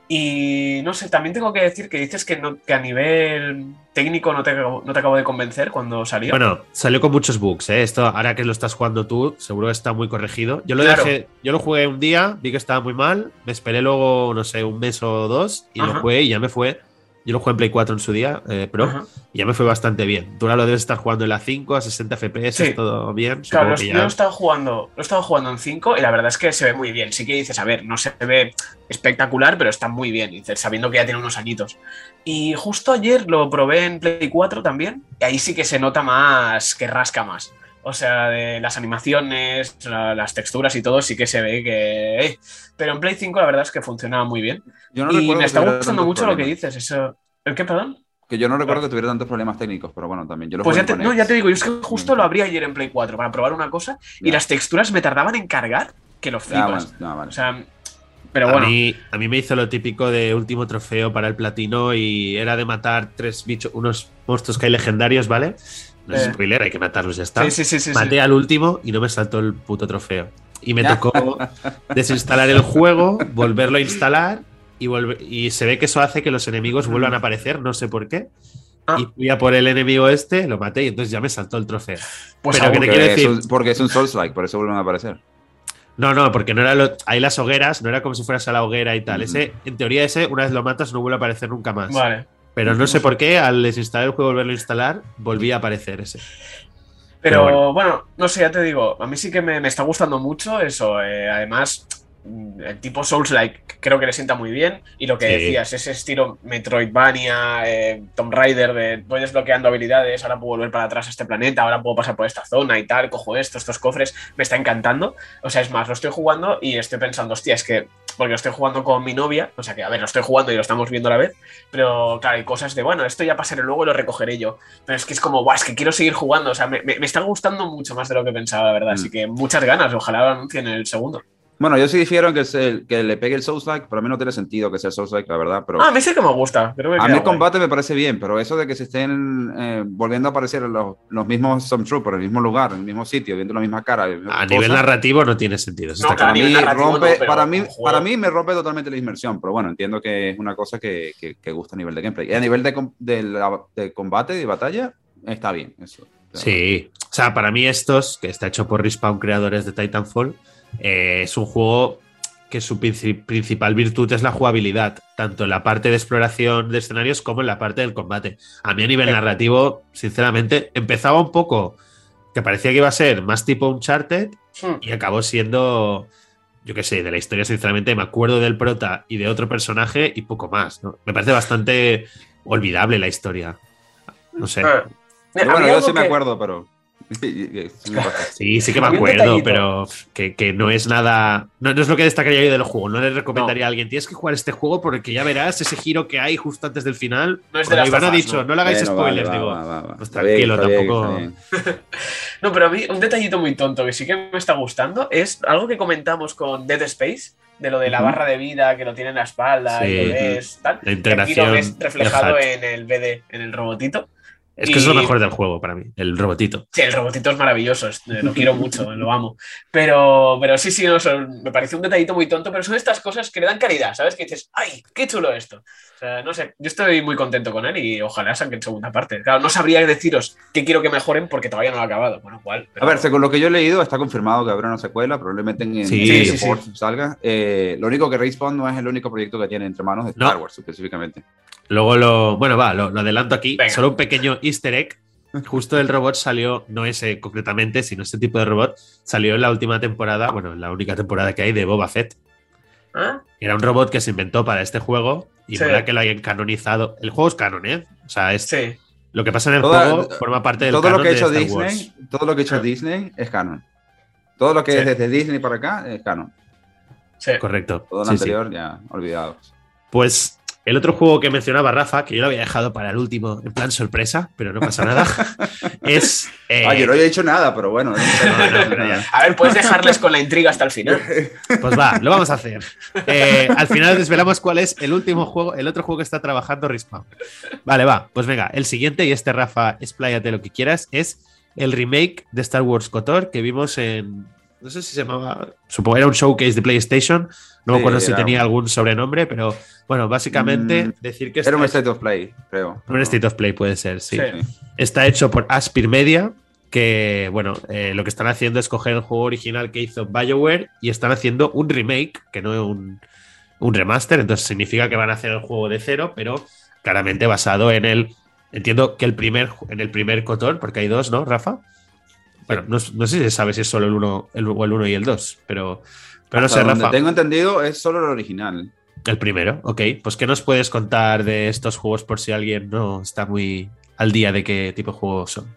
[SPEAKER 2] Y no sé, también tengo que decir que dices que, no, que a nivel técnico no te, no te acabo de convencer cuando salió.
[SPEAKER 1] Bueno, salió con muchos bugs, ¿eh? Esto, ahora que lo estás jugando tú, seguro que está muy corregido. Yo lo
[SPEAKER 2] Claro.
[SPEAKER 1] dejé, yo lo jugué un día, vi que estaba muy mal, me esperé luego, no sé, un mes o dos, y
[SPEAKER 2] Ajá.
[SPEAKER 1] lo jugué y ya me fue. Yo lo jugué en Play 4 en su día, eh,
[SPEAKER 2] Ajá.
[SPEAKER 1] y ya me fue bastante bien. Tú ahora lo debes estar jugando en la 5 a 60 FPS,
[SPEAKER 2] Sí.
[SPEAKER 1] todo bien.
[SPEAKER 2] Claro,
[SPEAKER 1] que
[SPEAKER 2] yo
[SPEAKER 1] ya-
[SPEAKER 2] he estado jugando, lo he estado jugando en 5 y la verdad es que se ve muy bien. Sí que dices, a ver, no se ve espectacular, pero está muy bien, dices, sabiendo que ya tiene unos añitos. Y justo ayer lo probé en Play 4 también, y ahí sí que se nota más, que rasca más. O sea, de las animaciones, la- las texturas y todo, sí que se ve que. eh. Pero en Play 5 la verdad es que funcionaba muy bien.
[SPEAKER 3] Yo no
[SPEAKER 2] y
[SPEAKER 3] recuerdo
[SPEAKER 2] me está gustando mucho lo que
[SPEAKER 3] problemas.
[SPEAKER 2] dices. Eso... ¿El qué, perdón?
[SPEAKER 3] Que yo no recuerdo que tuviera tantos problemas técnicos, pero bueno, también. Yo lo
[SPEAKER 2] Pues ya te, no, ya te digo, yo es que justo lo abrí ayer en Play 4 para probar una cosa y
[SPEAKER 3] Ya.
[SPEAKER 2] las texturas me tardaban en cargar que los
[SPEAKER 3] Ah,
[SPEAKER 2] flipas.
[SPEAKER 3] bueno, no, vale.
[SPEAKER 2] O sea, pero
[SPEAKER 1] a,
[SPEAKER 2] bueno.
[SPEAKER 1] mí, a mí me hizo lo típico de último trofeo para el platino y era de matar tres bichos, unos monstruos que hay legendarios, ¿vale? No es
[SPEAKER 2] Eh.
[SPEAKER 1] spoiler, hay que matarlos, ya está.
[SPEAKER 2] Sí, sí, sí, sí, sí.
[SPEAKER 1] Maté al último y no me saltó el puto trofeo. Y me
[SPEAKER 3] Ya.
[SPEAKER 1] tocó desinstalar el juego, volverlo a instalar y, volver- y se ve que eso hace que los enemigos vuelvan a aparecer, no sé por qué.
[SPEAKER 2] Ah.
[SPEAKER 1] Y fui a por el enemigo este, lo maté y entonces ya me saltó el trofeo.
[SPEAKER 2] Pues
[SPEAKER 1] pero que te
[SPEAKER 3] Porque
[SPEAKER 1] quiero
[SPEAKER 3] es
[SPEAKER 1] decir-
[SPEAKER 3] un- porque es un Souls-like, por eso vuelven a aparecer.
[SPEAKER 1] No, no, porque no era lo, ahí las hogueras, no era como si fueras a la hoguera y tal. Ese, en teoría, ese, una vez lo matas, no vuelve a aparecer nunca más.
[SPEAKER 2] Vale.
[SPEAKER 1] Pero no sé por qué, al desinstalar el juego y volverlo a instalar, volví a aparecer ese.
[SPEAKER 2] Pero,
[SPEAKER 1] Pero
[SPEAKER 2] bueno. no sé, ya te digo, a mí sí que me, me está gustando mucho eso. eh, además, mm, el tipo Souls-like creo que le sienta muy bien. Y lo que
[SPEAKER 1] Sí.
[SPEAKER 2] decías, ese estilo Metroidvania, eh, Tomb Raider, de voy desbloqueando habilidades, ahora puedo volver para atrás a este planeta, ahora puedo pasar por esta zona y tal, cojo esto, estos cofres, me está encantando. O sea, es más, lo estoy jugando y estoy pensando, hostia, es que. Porque lo estoy jugando con mi novia, o sea que, a ver, lo estoy jugando y lo estamos viendo a la vez, pero claro, hay cosas de, bueno, esto ya pasaré luego y lo recogeré yo. Pero es que es como, guau, es que quiero seguir jugando. O sea, me, me- me está gustando mucho más de lo que pensaba, la verdad. Así
[SPEAKER 3] Mm.
[SPEAKER 2] que muchas ganas. Ojalá lo anuncien en el segundo.
[SPEAKER 3] Bueno, yo sí difiero en que, se- que le pegue el Souls-like, pero a mí no tiene sentido que sea Souls-like, la verdad. Pero
[SPEAKER 2] Ah, a mí sí que me gusta. Creo que
[SPEAKER 3] a mí el
[SPEAKER 2] guay.
[SPEAKER 3] combate me parece bien, pero eso de que se estén eh, volviendo a aparecer los, los mismos Stormtroopers en el mismo lugar, en el mismo sitio, viendo la misma cara.
[SPEAKER 1] a nivel narrativo no tiene sentido. eso
[SPEAKER 2] No,
[SPEAKER 1] está
[SPEAKER 2] claro,
[SPEAKER 3] para mí, rompe,
[SPEAKER 2] no, pero
[SPEAKER 3] para, mí, para me rompe totalmente la inmersión, pero bueno, entiendo que es una cosa que, que- que gusta a nivel de gameplay. Y a nivel de, de, la- de combate, de batalla, está bien. Eso.
[SPEAKER 1] Sí. O sea, para mí estos, que está hecho por Respawn, creadores de Titanfall, eh, es un juego que su princi- principal virtud es la jugabilidad, tanto en la parte de exploración de escenarios como en la parte del combate. A mí a nivel narrativo, sinceramente, empezaba un poco que parecía que iba a ser más tipo Uncharted
[SPEAKER 2] Hmm.
[SPEAKER 1] y acabó siendo, yo qué sé, de la historia, sinceramente, me acuerdo del prota y de otro personaje y poco más. ¿no? Me parece bastante olvidable la historia. No sé.
[SPEAKER 3] Pero bueno, yo sí me acuerdo, pero. Sí.
[SPEAKER 1] Sí, que me acuerdo, pero que, que no es nada. No, no es lo que destacaría yo del juego. No le recomendaría a alguien, tienes que jugar este juego porque ya verás ese giro que hay justo antes del final.
[SPEAKER 2] No es de las
[SPEAKER 1] Iván ha dicho,
[SPEAKER 2] ¿no?
[SPEAKER 1] no, le hagáis
[SPEAKER 3] Bueno,
[SPEAKER 1] spoilers,
[SPEAKER 3] vale,
[SPEAKER 1] digo.
[SPEAKER 3] va, va, va.
[SPEAKER 1] pues tranquilo,
[SPEAKER 3] bien,
[SPEAKER 1] tampoco-. <laughs>
[SPEAKER 2] No, pero a mí un detallito muy tonto que sí que me está gustando es algo que comentamos con Dead Space, de lo de la barra de vida que lo tiene en la espalda y
[SPEAKER 1] Sí.
[SPEAKER 2] lo ves, tal.
[SPEAKER 1] La
[SPEAKER 2] Y aquí lo
[SPEAKER 1] integración.
[SPEAKER 2] ves reflejado en el BD, en el robotito.
[SPEAKER 1] Es que eso es lo
[SPEAKER 2] y-
[SPEAKER 1] mejor del juego para mí, el robotito.
[SPEAKER 2] Sí, el robotito es maravilloso, es- lo quiero mucho, <laughs> lo amo. Pero, pero sí, sí, no, son- me parece un detallito muy tonto, pero son estas cosas que le dan calidad, ¿sabes? Que dices, ¡ay, qué chulo esto! O sea, no sé, yo estoy muy contento con él y ojalá saquen segunda parte. Claro, no sabría deciros qué quiero que mejoren porque todavía no lo he acabado. Bueno, cuál.
[SPEAKER 3] A ver, según lo que yo he leído, está confirmado que habrá una secuela, probablemente en
[SPEAKER 1] Sí,
[SPEAKER 3] en
[SPEAKER 2] sí, sí.
[SPEAKER 3] Force salga. Eh, lo único que Respawn no es el único proyecto que tiene entre manos de
[SPEAKER 1] No.
[SPEAKER 3] Star Wars, específicamente.
[SPEAKER 1] Luego lo. Bueno, va, lo, lo adelanto aquí.
[SPEAKER 2] Venga.
[SPEAKER 1] Solo un pequeño easter egg. Justo el robot salió, no ese concretamente, sino este tipo de robot, salió en la última temporada, bueno, en la única temporada que hay de Boba Fett.
[SPEAKER 2] ¿Ah?
[SPEAKER 1] Era un robot que se inventó para este juego y
[SPEAKER 2] Sí.
[SPEAKER 1] mola que lo hayan canonizado. El juego es canon, ¿eh? O sea, es,
[SPEAKER 2] Sí.
[SPEAKER 1] lo que pasa en el
[SPEAKER 3] Toda-
[SPEAKER 1] juego forma parte del
[SPEAKER 3] Todo
[SPEAKER 1] canon
[SPEAKER 3] lo que ha
[SPEAKER 1] de
[SPEAKER 3] hecho
[SPEAKER 1] Star
[SPEAKER 3] Disney,
[SPEAKER 1] Wars.
[SPEAKER 3] todo lo que ha hecho Disney es canon. Todo lo que
[SPEAKER 2] Sí.
[SPEAKER 3] es desde Disney para acá es canon.
[SPEAKER 2] Sí.
[SPEAKER 1] Correcto.
[SPEAKER 3] Todo lo
[SPEAKER 1] Sí, sí.
[SPEAKER 3] anterior ya olvidados.
[SPEAKER 1] Pues El otro juego que mencionaba Rafa, que yo lo había dejado para el último, en plan sorpresa, pero no pasa nada, <laughs> es.
[SPEAKER 3] Eh... Ah, yo no había dicho nada, pero bueno. No,
[SPEAKER 2] no, a ver, puedes dejarles con la intriga hasta el final. <laughs>
[SPEAKER 1] Pues va, lo vamos a hacer. Eh, al final desvelamos cuál es el último juego, el otro juego que está trabajando Respawn. Vale, va, pues venga, el siguiente, y este Rafa, expláyate lo que quieras, es el remake de Star Wars KOTOR que vimos en. No sé si se llamaba. Supongo era un showcase de PlayStation. No me acuerdo si tenía algún sobrenombre, pero bueno, básicamente mm, decir que.
[SPEAKER 3] Era un State of Play, creo.
[SPEAKER 1] Un State of Play puede ser, sí. Está hecho por Aspir Media, que bueno, eh, lo que están haciendo es coger el juego original que hizo BioWare y están haciendo un remake, que no es un, un remaster, entonces significa que van a hacer el juego de cero, pero claramente basado en el Entiendo que el primer, en el primer Cotor, porque hay dos, ¿no, Rafa? Bueno, no, sé si se sabe si es solo el uno, el, el uno y el dos, pero, pero no sé, Rafa.
[SPEAKER 3] Tengo entendido, es solo el original.
[SPEAKER 1] El primero, ok. Pues, ¿qué nos puedes contar de estos juegos por si alguien no está muy al día de qué tipo de juegos son?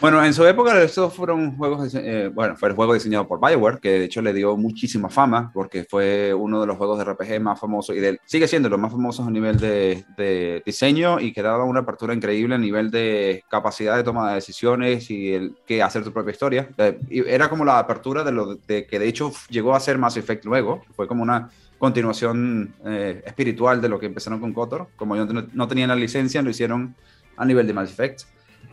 [SPEAKER 3] Bueno, en su época estos fueron juegos, eh, bueno, fue el juego diseñado por Bioware, que de hecho le dio muchísima fama, porque fue uno de los juegos de RPG más famosos, y sigue siendo los más famosos a nivel de, diseño, y que daba una apertura increíble a nivel de capacidad de toma de decisiones y el que hacer tu propia historia. Eh, era como la apertura de lo de, que de hecho llegó a ser Mass Effect luego, fue como una continuación eh, espiritual de lo que empezaron con KOTOR. Como yo no tenían la licencia, lo hicieron a nivel de Mass Effect.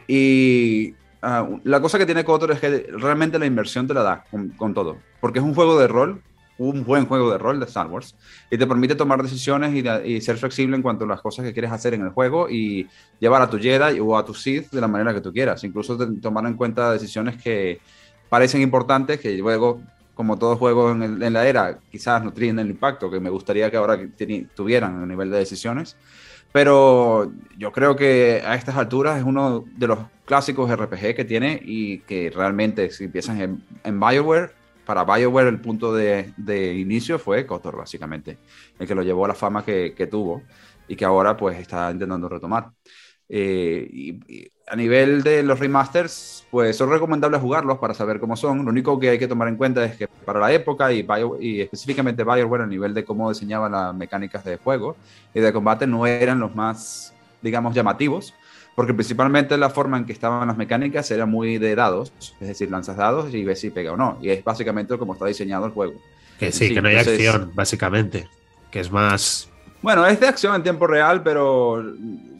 [SPEAKER 3] Y Ah, la cosa que tiene KOTOR es que realmente la inversión te la da con, todo. Porque es un juego de rol, un buen juego de rol de Star Wars, y te permite tomar decisiones y, ser flexible en cuanto a las cosas que quieres hacer en el juego y llevar a tu Jedi o a tu Sith de la manera que tú quieras. Incluso tomar en cuenta decisiones que parecen importantes, que luego, como todo juego en, en la era, quizás no tienen el impacto que me gustaría que ahora tuvieran a nivel de decisiones. Pero yo creo que a estas alturas es uno de los clásicos RPG que tiene y que realmente si empiezan en, en BioWare, para BioWare el punto de, inicio fue KOTOR básicamente, el que lo llevó a la fama que, tuvo y que ahora pues está intentando retomar. Eh, a nivel de los remasters, pues son recomendables jugarlos para saber cómo son. Lo único que hay que tomar en cuenta es que para la época y, y específicamente BioWare a nivel de cómo diseñaban las mecánicas de juego y de combate no eran los más, digamos, llamativos, porque principalmente la forma en que estaban las mecánicas era muy de dados, es decir, lanzas dados y ves si pega o no. Y es básicamente como está diseñado el juego.
[SPEAKER 1] Que sí, que no hay acción, básicamente. Que es más
[SPEAKER 3] bueno, es de acción en tiempo real, pero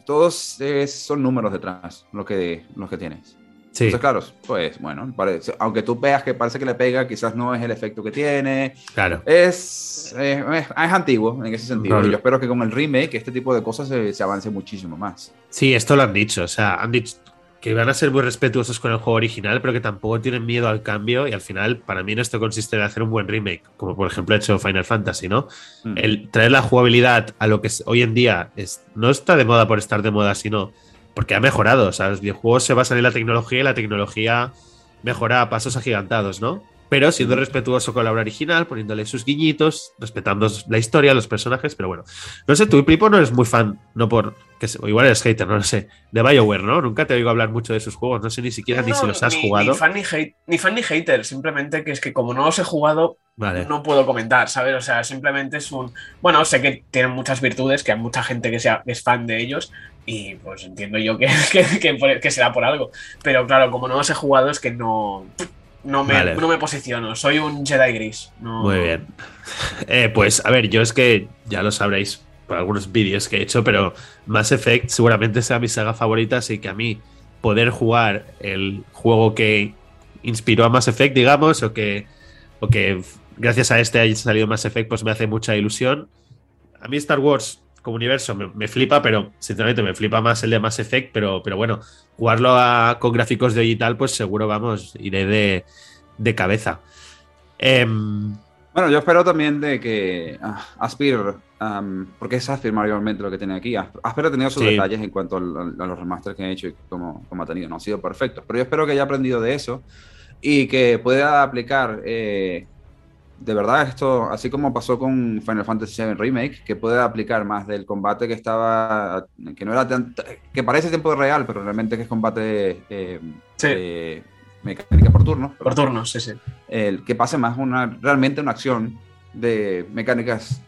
[SPEAKER 3] todos son números detrás lo que, lo que tienes. Sí. Entonces, claro, pues bueno, parece, aunque tú veas que parece que le pega, quizás no es el efecto que tiene.
[SPEAKER 1] Claro.
[SPEAKER 3] Es, es, antiguo en ese sentido. Y yo espero que con el remake este tipo de cosas se, se avance muchísimo más.
[SPEAKER 1] Sí, esto lo han dicho. O sea, han dicho, que van a ser muy respetuosos con el juego original, pero que tampoco tienen miedo al cambio. Y al final, para mí, esto consiste en hacer un buen remake, como por ejemplo ha hecho Final Fantasy, ¿no? Mm. El traer la jugabilidad a lo que hoy en día es, no está de moda por estar de moda, sino porque ha mejorado. O sea, los videojuegos se basan en la tecnología y la tecnología mejora a pasos agigantados, ¿no? Pero siendo respetuoso con la obra original, poniéndole sus guiñitos, respetando la historia, los personajes, pero bueno. No sé, tú, Pipo, no eres muy fan, no por. Que, o igual eres hater, no lo sé, de Bioware, ¿no? Nunca te oigo hablar mucho de sus juegos, no sé ni siquiera ni si los has jugado.
[SPEAKER 2] Ni fan ni, ni fan ni hater, simplemente que es que como no los he jugado, no puedo comentar, ¿sabes? O sea, simplemente es un. Bueno, sé que tienen muchas virtudes, que hay mucha gente que, sea, que es fan de ellos, y pues entiendo yo que, <laughs> que, que será por algo. Pero claro, como no los he jugado, es que no no me, no me posiciono, soy un Jedi gris.
[SPEAKER 1] Muy bien. <laughs> Eh, pues a ver, yo es que ya lo sabréis por algunos vídeos que he hecho, pero Mass Effect seguramente sea mi saga favorita, así que a mí poder jugar el juego que inspiró a Mass Effect, digamos, o que, o que gracias a este haya salido Mass Effect, pues me hace mucha ilusión. A mí Star Wars como universo me, flipa, pero sinceramente me flipa más el de Mass Effect, pero, pero bueno, jugarlo con gráficos de digital, pues seguro, vamos, iré de, cabeza. Em,
[SPEAKER 3] bueno, yo espero también de que uh, Aspir, porque es Aspir mayormente lo que tiene aquí, Aspir ha tenido sus detalles en cuanto a, los remasters que han hecho y cómo, ha tenido, no ha sido perfecto, pero yo espero que haya aprendido de eso y que pueda aplicar eh, de verdad esto, así como pasó con Final Fantasy VII Remake, que puede aplicar más del combate que estaba, que no era tan, que parece tiempo real, pero realmente que es combate eh, mecánica por turno.
[SPEAKER 2] Por turno, sí, sí.
[SPEAKER 3] El que pase más una, realmente una acción de mecánicas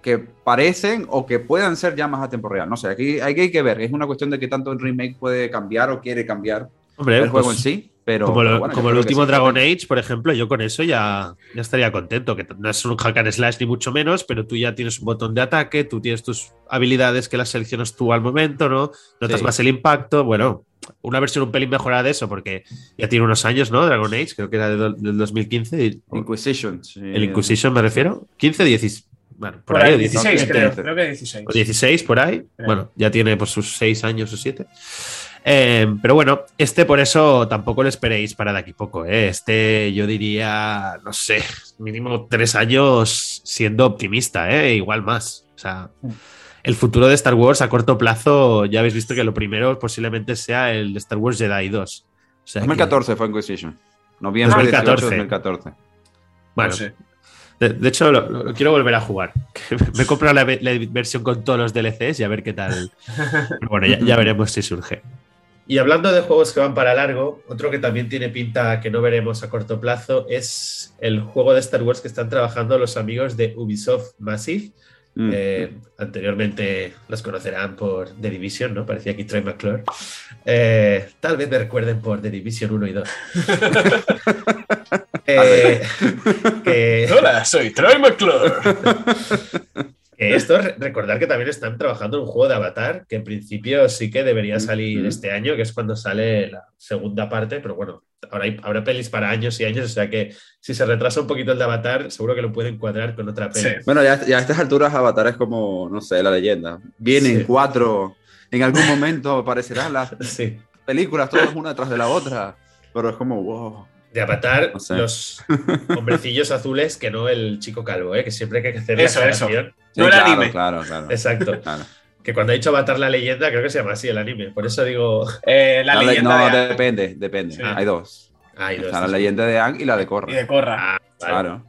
[SPEAKER 3] que parecen o que puedan ser llamas a tiempo real. No sé, aquí, aquí hay que ver. Es una cuestión de que tanto el remake puede cambiar o quiere cambiar
[SPEAKER 1] Hombre,
[SPEAKER 3] el juego
[SPEAKER 1] pues,
[SPEAKER 3] en sí. Pero,
[SPEAKER 1] como, lo-
[SPEAKER 3] bueno,
[SPEAKER 1] como el último
[SPEAKER 3] sí.
[SPEAKER 1] Dragon Age, por ejemplo, yo con eso ya, ya estaría contento. Que no es un hack and slash ni mucho menos, pero tú ya tienes un botón de ataque, tú tienes tus habilidades que las seleccionas tú al momento, ¿no? Notas
[SPEAKER 3] Sí.
[SPEAKER 1] más el impacto. Bueno, una versión un pelín mejorada de eso, porque ya tiene unos años, ¿no? Dragon Age, creo que era de del 2015. y-
[SPEAKER 3] Inquisition. sí.
[SPEAKER 1] el Inquisition me refiero. 15, 16. Bueno, por,
[SPEAKER 2] Por
[SPEAKER 1] ahí,
[SPEAKER 2] ahí,
[SPEAKER 1] o 16.
[SPEAKER 2] 16, creo.
[SPEAKER 3] 15.
[SPEAKER 2] Creo que 16.
[SPEAKER 1] o 16 por ahí.
[SPEAKER 2] Creo.
[SPEAKER 1] Bueno, ya tiene por sus 6 años o 7. Pero bueno, este por eso tampoco lo esperéis para de aquí poco. ¿eh? Este yo diría, no sé, mínimo 3 años siendo optimista, ¿eh? igual más. O sea, el futuro de Star Wars a corto plazo, ya habéis visto que lo primero posiblemente sea el de Star Wars Jedi 2. O sea que-
[SPEAKER 3] 2014 fue Inquisition. Noviembre
[SPEAKER 1] 2014.
[SPEAKER 3] 18 2014.
[SPEAKER 1] bueno,
[SPEAKER 2] No sé.
[SPEAKER 1] De, de hecho, lo, lo quiero volver a jugar. <laughs> Me he comprado la, ve- la versión con todos los DLCs y a ver qué tal. <laughs> Pero bueno, ya, ya veremos si surge. Y hablando de juegos que van para largo, otro que también tiene pinta que no veremos a corto plazo es el juego de Star Wars que están trabajando los amigos de Ubisoft Massive.
[SPEAKER 3] Mm.
[SPEAKER 1] Eh, anteriormente los conocerán por The Division, ¿no? Parecía aquí Troy McClure. Eh, tal vez me recuerden por The Division 1 y 2. <laughs> Eh, que,
[SPEAKER 2] Hola, soy Troy McClure. <laughs>
[SPEAKER 1] que esto, re- recordar que también están trabajando en un juego de Avatar, que en principio sí que debería salir
[SPEAKER 3] Ujú.
[SPEAKER 1] este año, que es cuando sale la segunda parte, pero bueno, ahora hay, habrá pelis para años y años, o sea que si se retrasa un poquito el de Avatar, seguro que lo pueden cuadrar con otra peli.
[SPEAKER 2] Sí.
[SPEAKER 3] Bueno, ya, ya a estas alturas Avatar es como, no sé, la leyenda. Vienen
[SPEAKER 1] Sí.
[SPEAKER 3] cuatro, en algún momento aparecerán las <laughs>
[SPEAKER 1] Sí.
[SPEAKER 3] películas todas una tras de la otra. Pero es como, wow.
[SPEAKER 1] De Avatar,
[SPEAKER 3] No sé.
[SPEAKER 1] los <laughs> hombrecillos azules, que no el chico calvo, ¿eh? que siempre hay que hacer la
[SPEAKER 2] Eso, eso.
[SPEAKER 1] aclaración.
[SPEAKER 3] Sí,
[SPEAKER 2] No el
[SPEAKER 3] claro,
[SPEAKER 2] anime.
[SPEAKER 3] claro, claro.
[SPEAKER 1] Exacto.
[SPEAKER 3] Claro.
[SPEAKER 1] Que cuando ha dicho Avatar la leyenda, creo que se llama así el anime. Por eso digo.
[SPEAKER 2] Eh, la
[SPEAKER 3] La le-
[SPEAKER 2] leyenda
[SPEAKER 3] no,
[SPEAKER 2] de
[SPEAKER 3] depende, depende.
[SPEAKER 2] Sí.
[SPEAKER 3] Hay dos.
[SPEAKER 1] Ay, no,
[SPEAKER 3] Está
[SPEAKER 1] esto
[SPEAKER 3] la leyenda de Ang y la de Korra.
[SPEAKER 2] y de Corra.
[SPEAKER 1] Ah, vale.
[SPEAKER 3] Claro.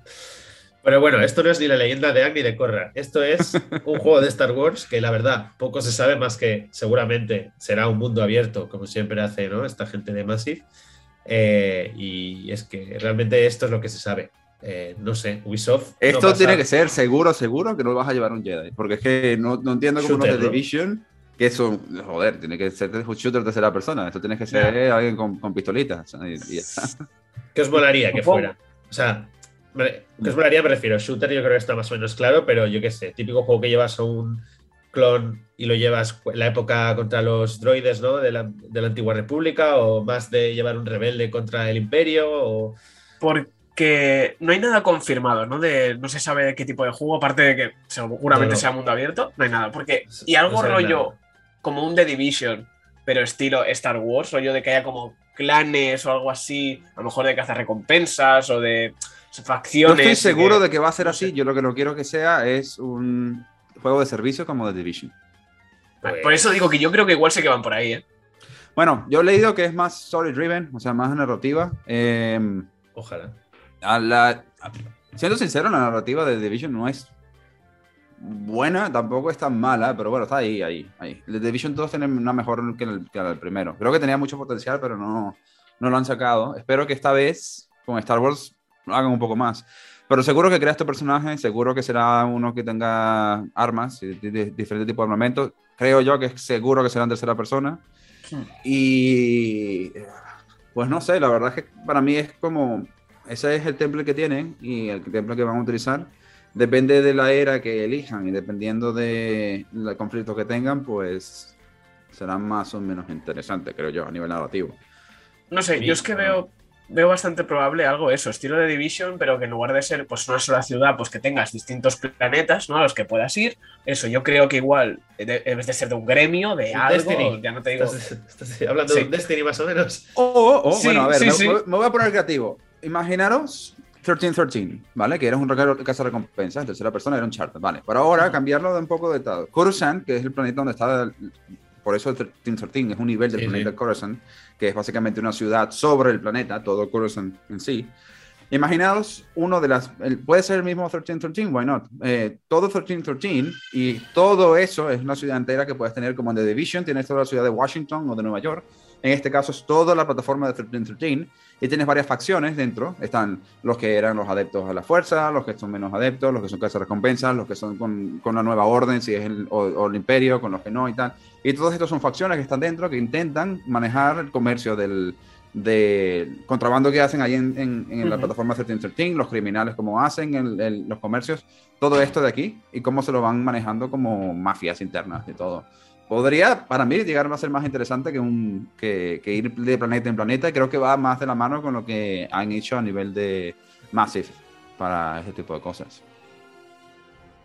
[SPEAKER 1] Pero bueno, esto no es ni la leyenda de Ang ni de Korra. Esto es un <laughs> juego de Star Wars que la verdad poco se sabe más que seguramente será un mundo abierto, como siempre hace ¿no? esta gente de Massive. Eh, y es que realmente esto es lo que se sabe. Eh, no sé, Ubisoft.
[SPEAKER 3] Esto tiene que ser seguro, seguro que no vas a llevar un Jedi. Porque es que no, no entiendo cómo
[SPEAKER 1] Shooter,
[SPEAKER 3] los de
[SPEAKER 1] ¿no?
[SPEAKER 3] Division, que eso, joder, tiene que ser un shooter de tercera persona. Esto tiene que ser alguien con, con pistolitas. Y, y. <laughs>
[SPEAKER 1] ¿Qué os molaría que fuera? O sea, me- ¿qué os molaría? Me refiero, shooter yo creo que está más o menos claro, pero yo qué sé, típico juego que llevas a un clon y lo llevas en la época contra los droides, ¿no? De la, de la antigua república, o más de llevar un rebelde contra el imperio, o...
[SPEAKER 2] Porque no hay nada confirmado, ¿no? De, no se sabe de qué tipo de juego, aparte de que seguramente
[SPEAKER 1] No, no.
[SPEAKER 2] sea mundo abierto, no hay nada. Porque,
[SPEAKER 1] No
[SPEAKER 2] y algo
[SPEAKER 1] sabe
[SPEAKER 2] rollo
[SPEAKER 1] nada.
[SPEAKER 2] como un The Division, pero estilo Star Wars, rollo de que haya como clanes o algo así, a lo mejor de cazar recompensas o de
[SPEAKER 3] No
[SPEAKER 2] facciones.
[SPEAKER 3] estoy seguro
[SPEAKER 2] que-
[SPEAKER 3] de que va a ser
[SPEAKER 2] no
[SPEAKER 3] así. Yo lo que no quiero que sea es un juego de servicio como The Division.
[SPEAKER 1] pues,
[SPEAKER 2] Por eso digo que yo creo que igual sé que van por ahí, ¿eh?
[SPEAKER 3] Bueno, yo he leído que es más story driven, o sea, más narrativa. Eh,
[SPEAKER 1] Ojalá.
[SPEAKER 3] A la, a- siendo sincero, la narrativa de The Division no es buena, tampoco es tan mala, pero bueno, está ahí, ahí, ahí. The Division 2 tiene una mejor que el, que el primero. Creo que tenía mucho potencial, pero no, no lo han sacado. Espero que esta vez con Star Wars lo hagan un poco más. Pero seguro que crea este personaje, seguro que será uno que tenga armas, y de- de- diferentes tipos de armamento. Creo yo que seguro que será en tercera persona.
[SPEAKER 2] Hmm.
[SPEAKER 3] Y pues no sé, la verdad es que para mí es como, ese es el template que tienen y el template que van a utilizar. Depende de la era que elijan y dependiendo del conflicto que tengan, pues será más o menos interesante, creo yo, a nivel narrativo.
[SPEAKER 2] No sé,
[SPEAKER 1] Sí,
[SPEAKER 2] yo es que veo, veo bastante probable algo eso, estilo de Division, pero que en lugar de ser pues una sola ciudad, pues que tengas distintos planetas, ¿no? A los que puedas ir. Eso, yo creo que igual de- debes de ser de un gremio, de
[SPEAKER 1] Un
[SPEAKER 2] algo,
[SPEAKER 1] Destiny.
[SPEAKER 2] ya no te digo.
[SPEAKER 1] Estás, estás hablando
[SPEAKER 2] Sí.
[SPEAKER 1] de un Destiny más o menos.
[SPEAKER 3] O,
[SPEAKER 2] Sí,
[SPEAKER 3] bueno, a ver,
[SPEAKER 2] sí,
[SPEAKER 3] me,
[SPEAKER 2] sí.
[SPEAKER 3] me voy a poner creativo. Imaginaros 1313, ¿vale? Que era un caza recompensa en tercera persona, era un charter, ¿vale? Pero ahora cambiarlo de un poco de tal. Coruscant, que es el planeta donde está, el- por eso el 1313 es un nivel del
[SPEAKER 1] Sí,
[SPEAKER 3] planeta
[SPEAKER 1] sí.
[SPEAKER 3] Coruscant, que es básicamente una ciudad sobre el planeta, todo Coruscant en sí. Imaginaos uno de las. puede ser el mismo 1313, why not? Eh, todo 1313 y todo eso es una ciudad entera que puedes tener como en The Division, tienes toda la ciudad de Washington o de Nueva York. En este caso es toda la plataforma de 1313 y tienes varias facciones dentro. Están los que eran los adeptos a la fuerza, los que son menos adeptos, los que son casa recompensas, los que son con, con, la nueva orden, si es el, o, el imperio, con los que no y tal. Y todos estos son facciones que están dentro que intentan manejar el comercio del de contrabando que hacen ahí en, en, en la plataforma 1313, los criminales cómo hacen el, el, los comercios, todo esto de aquí y cómo se lo van manejando como mafias internas y todo podría, para mí, llegar a ser más interesante que, un, que, ir de planeta en planeta. Creo que va más de la mano con lo que han hecho a nivel de Massive para ese tipo de cosas.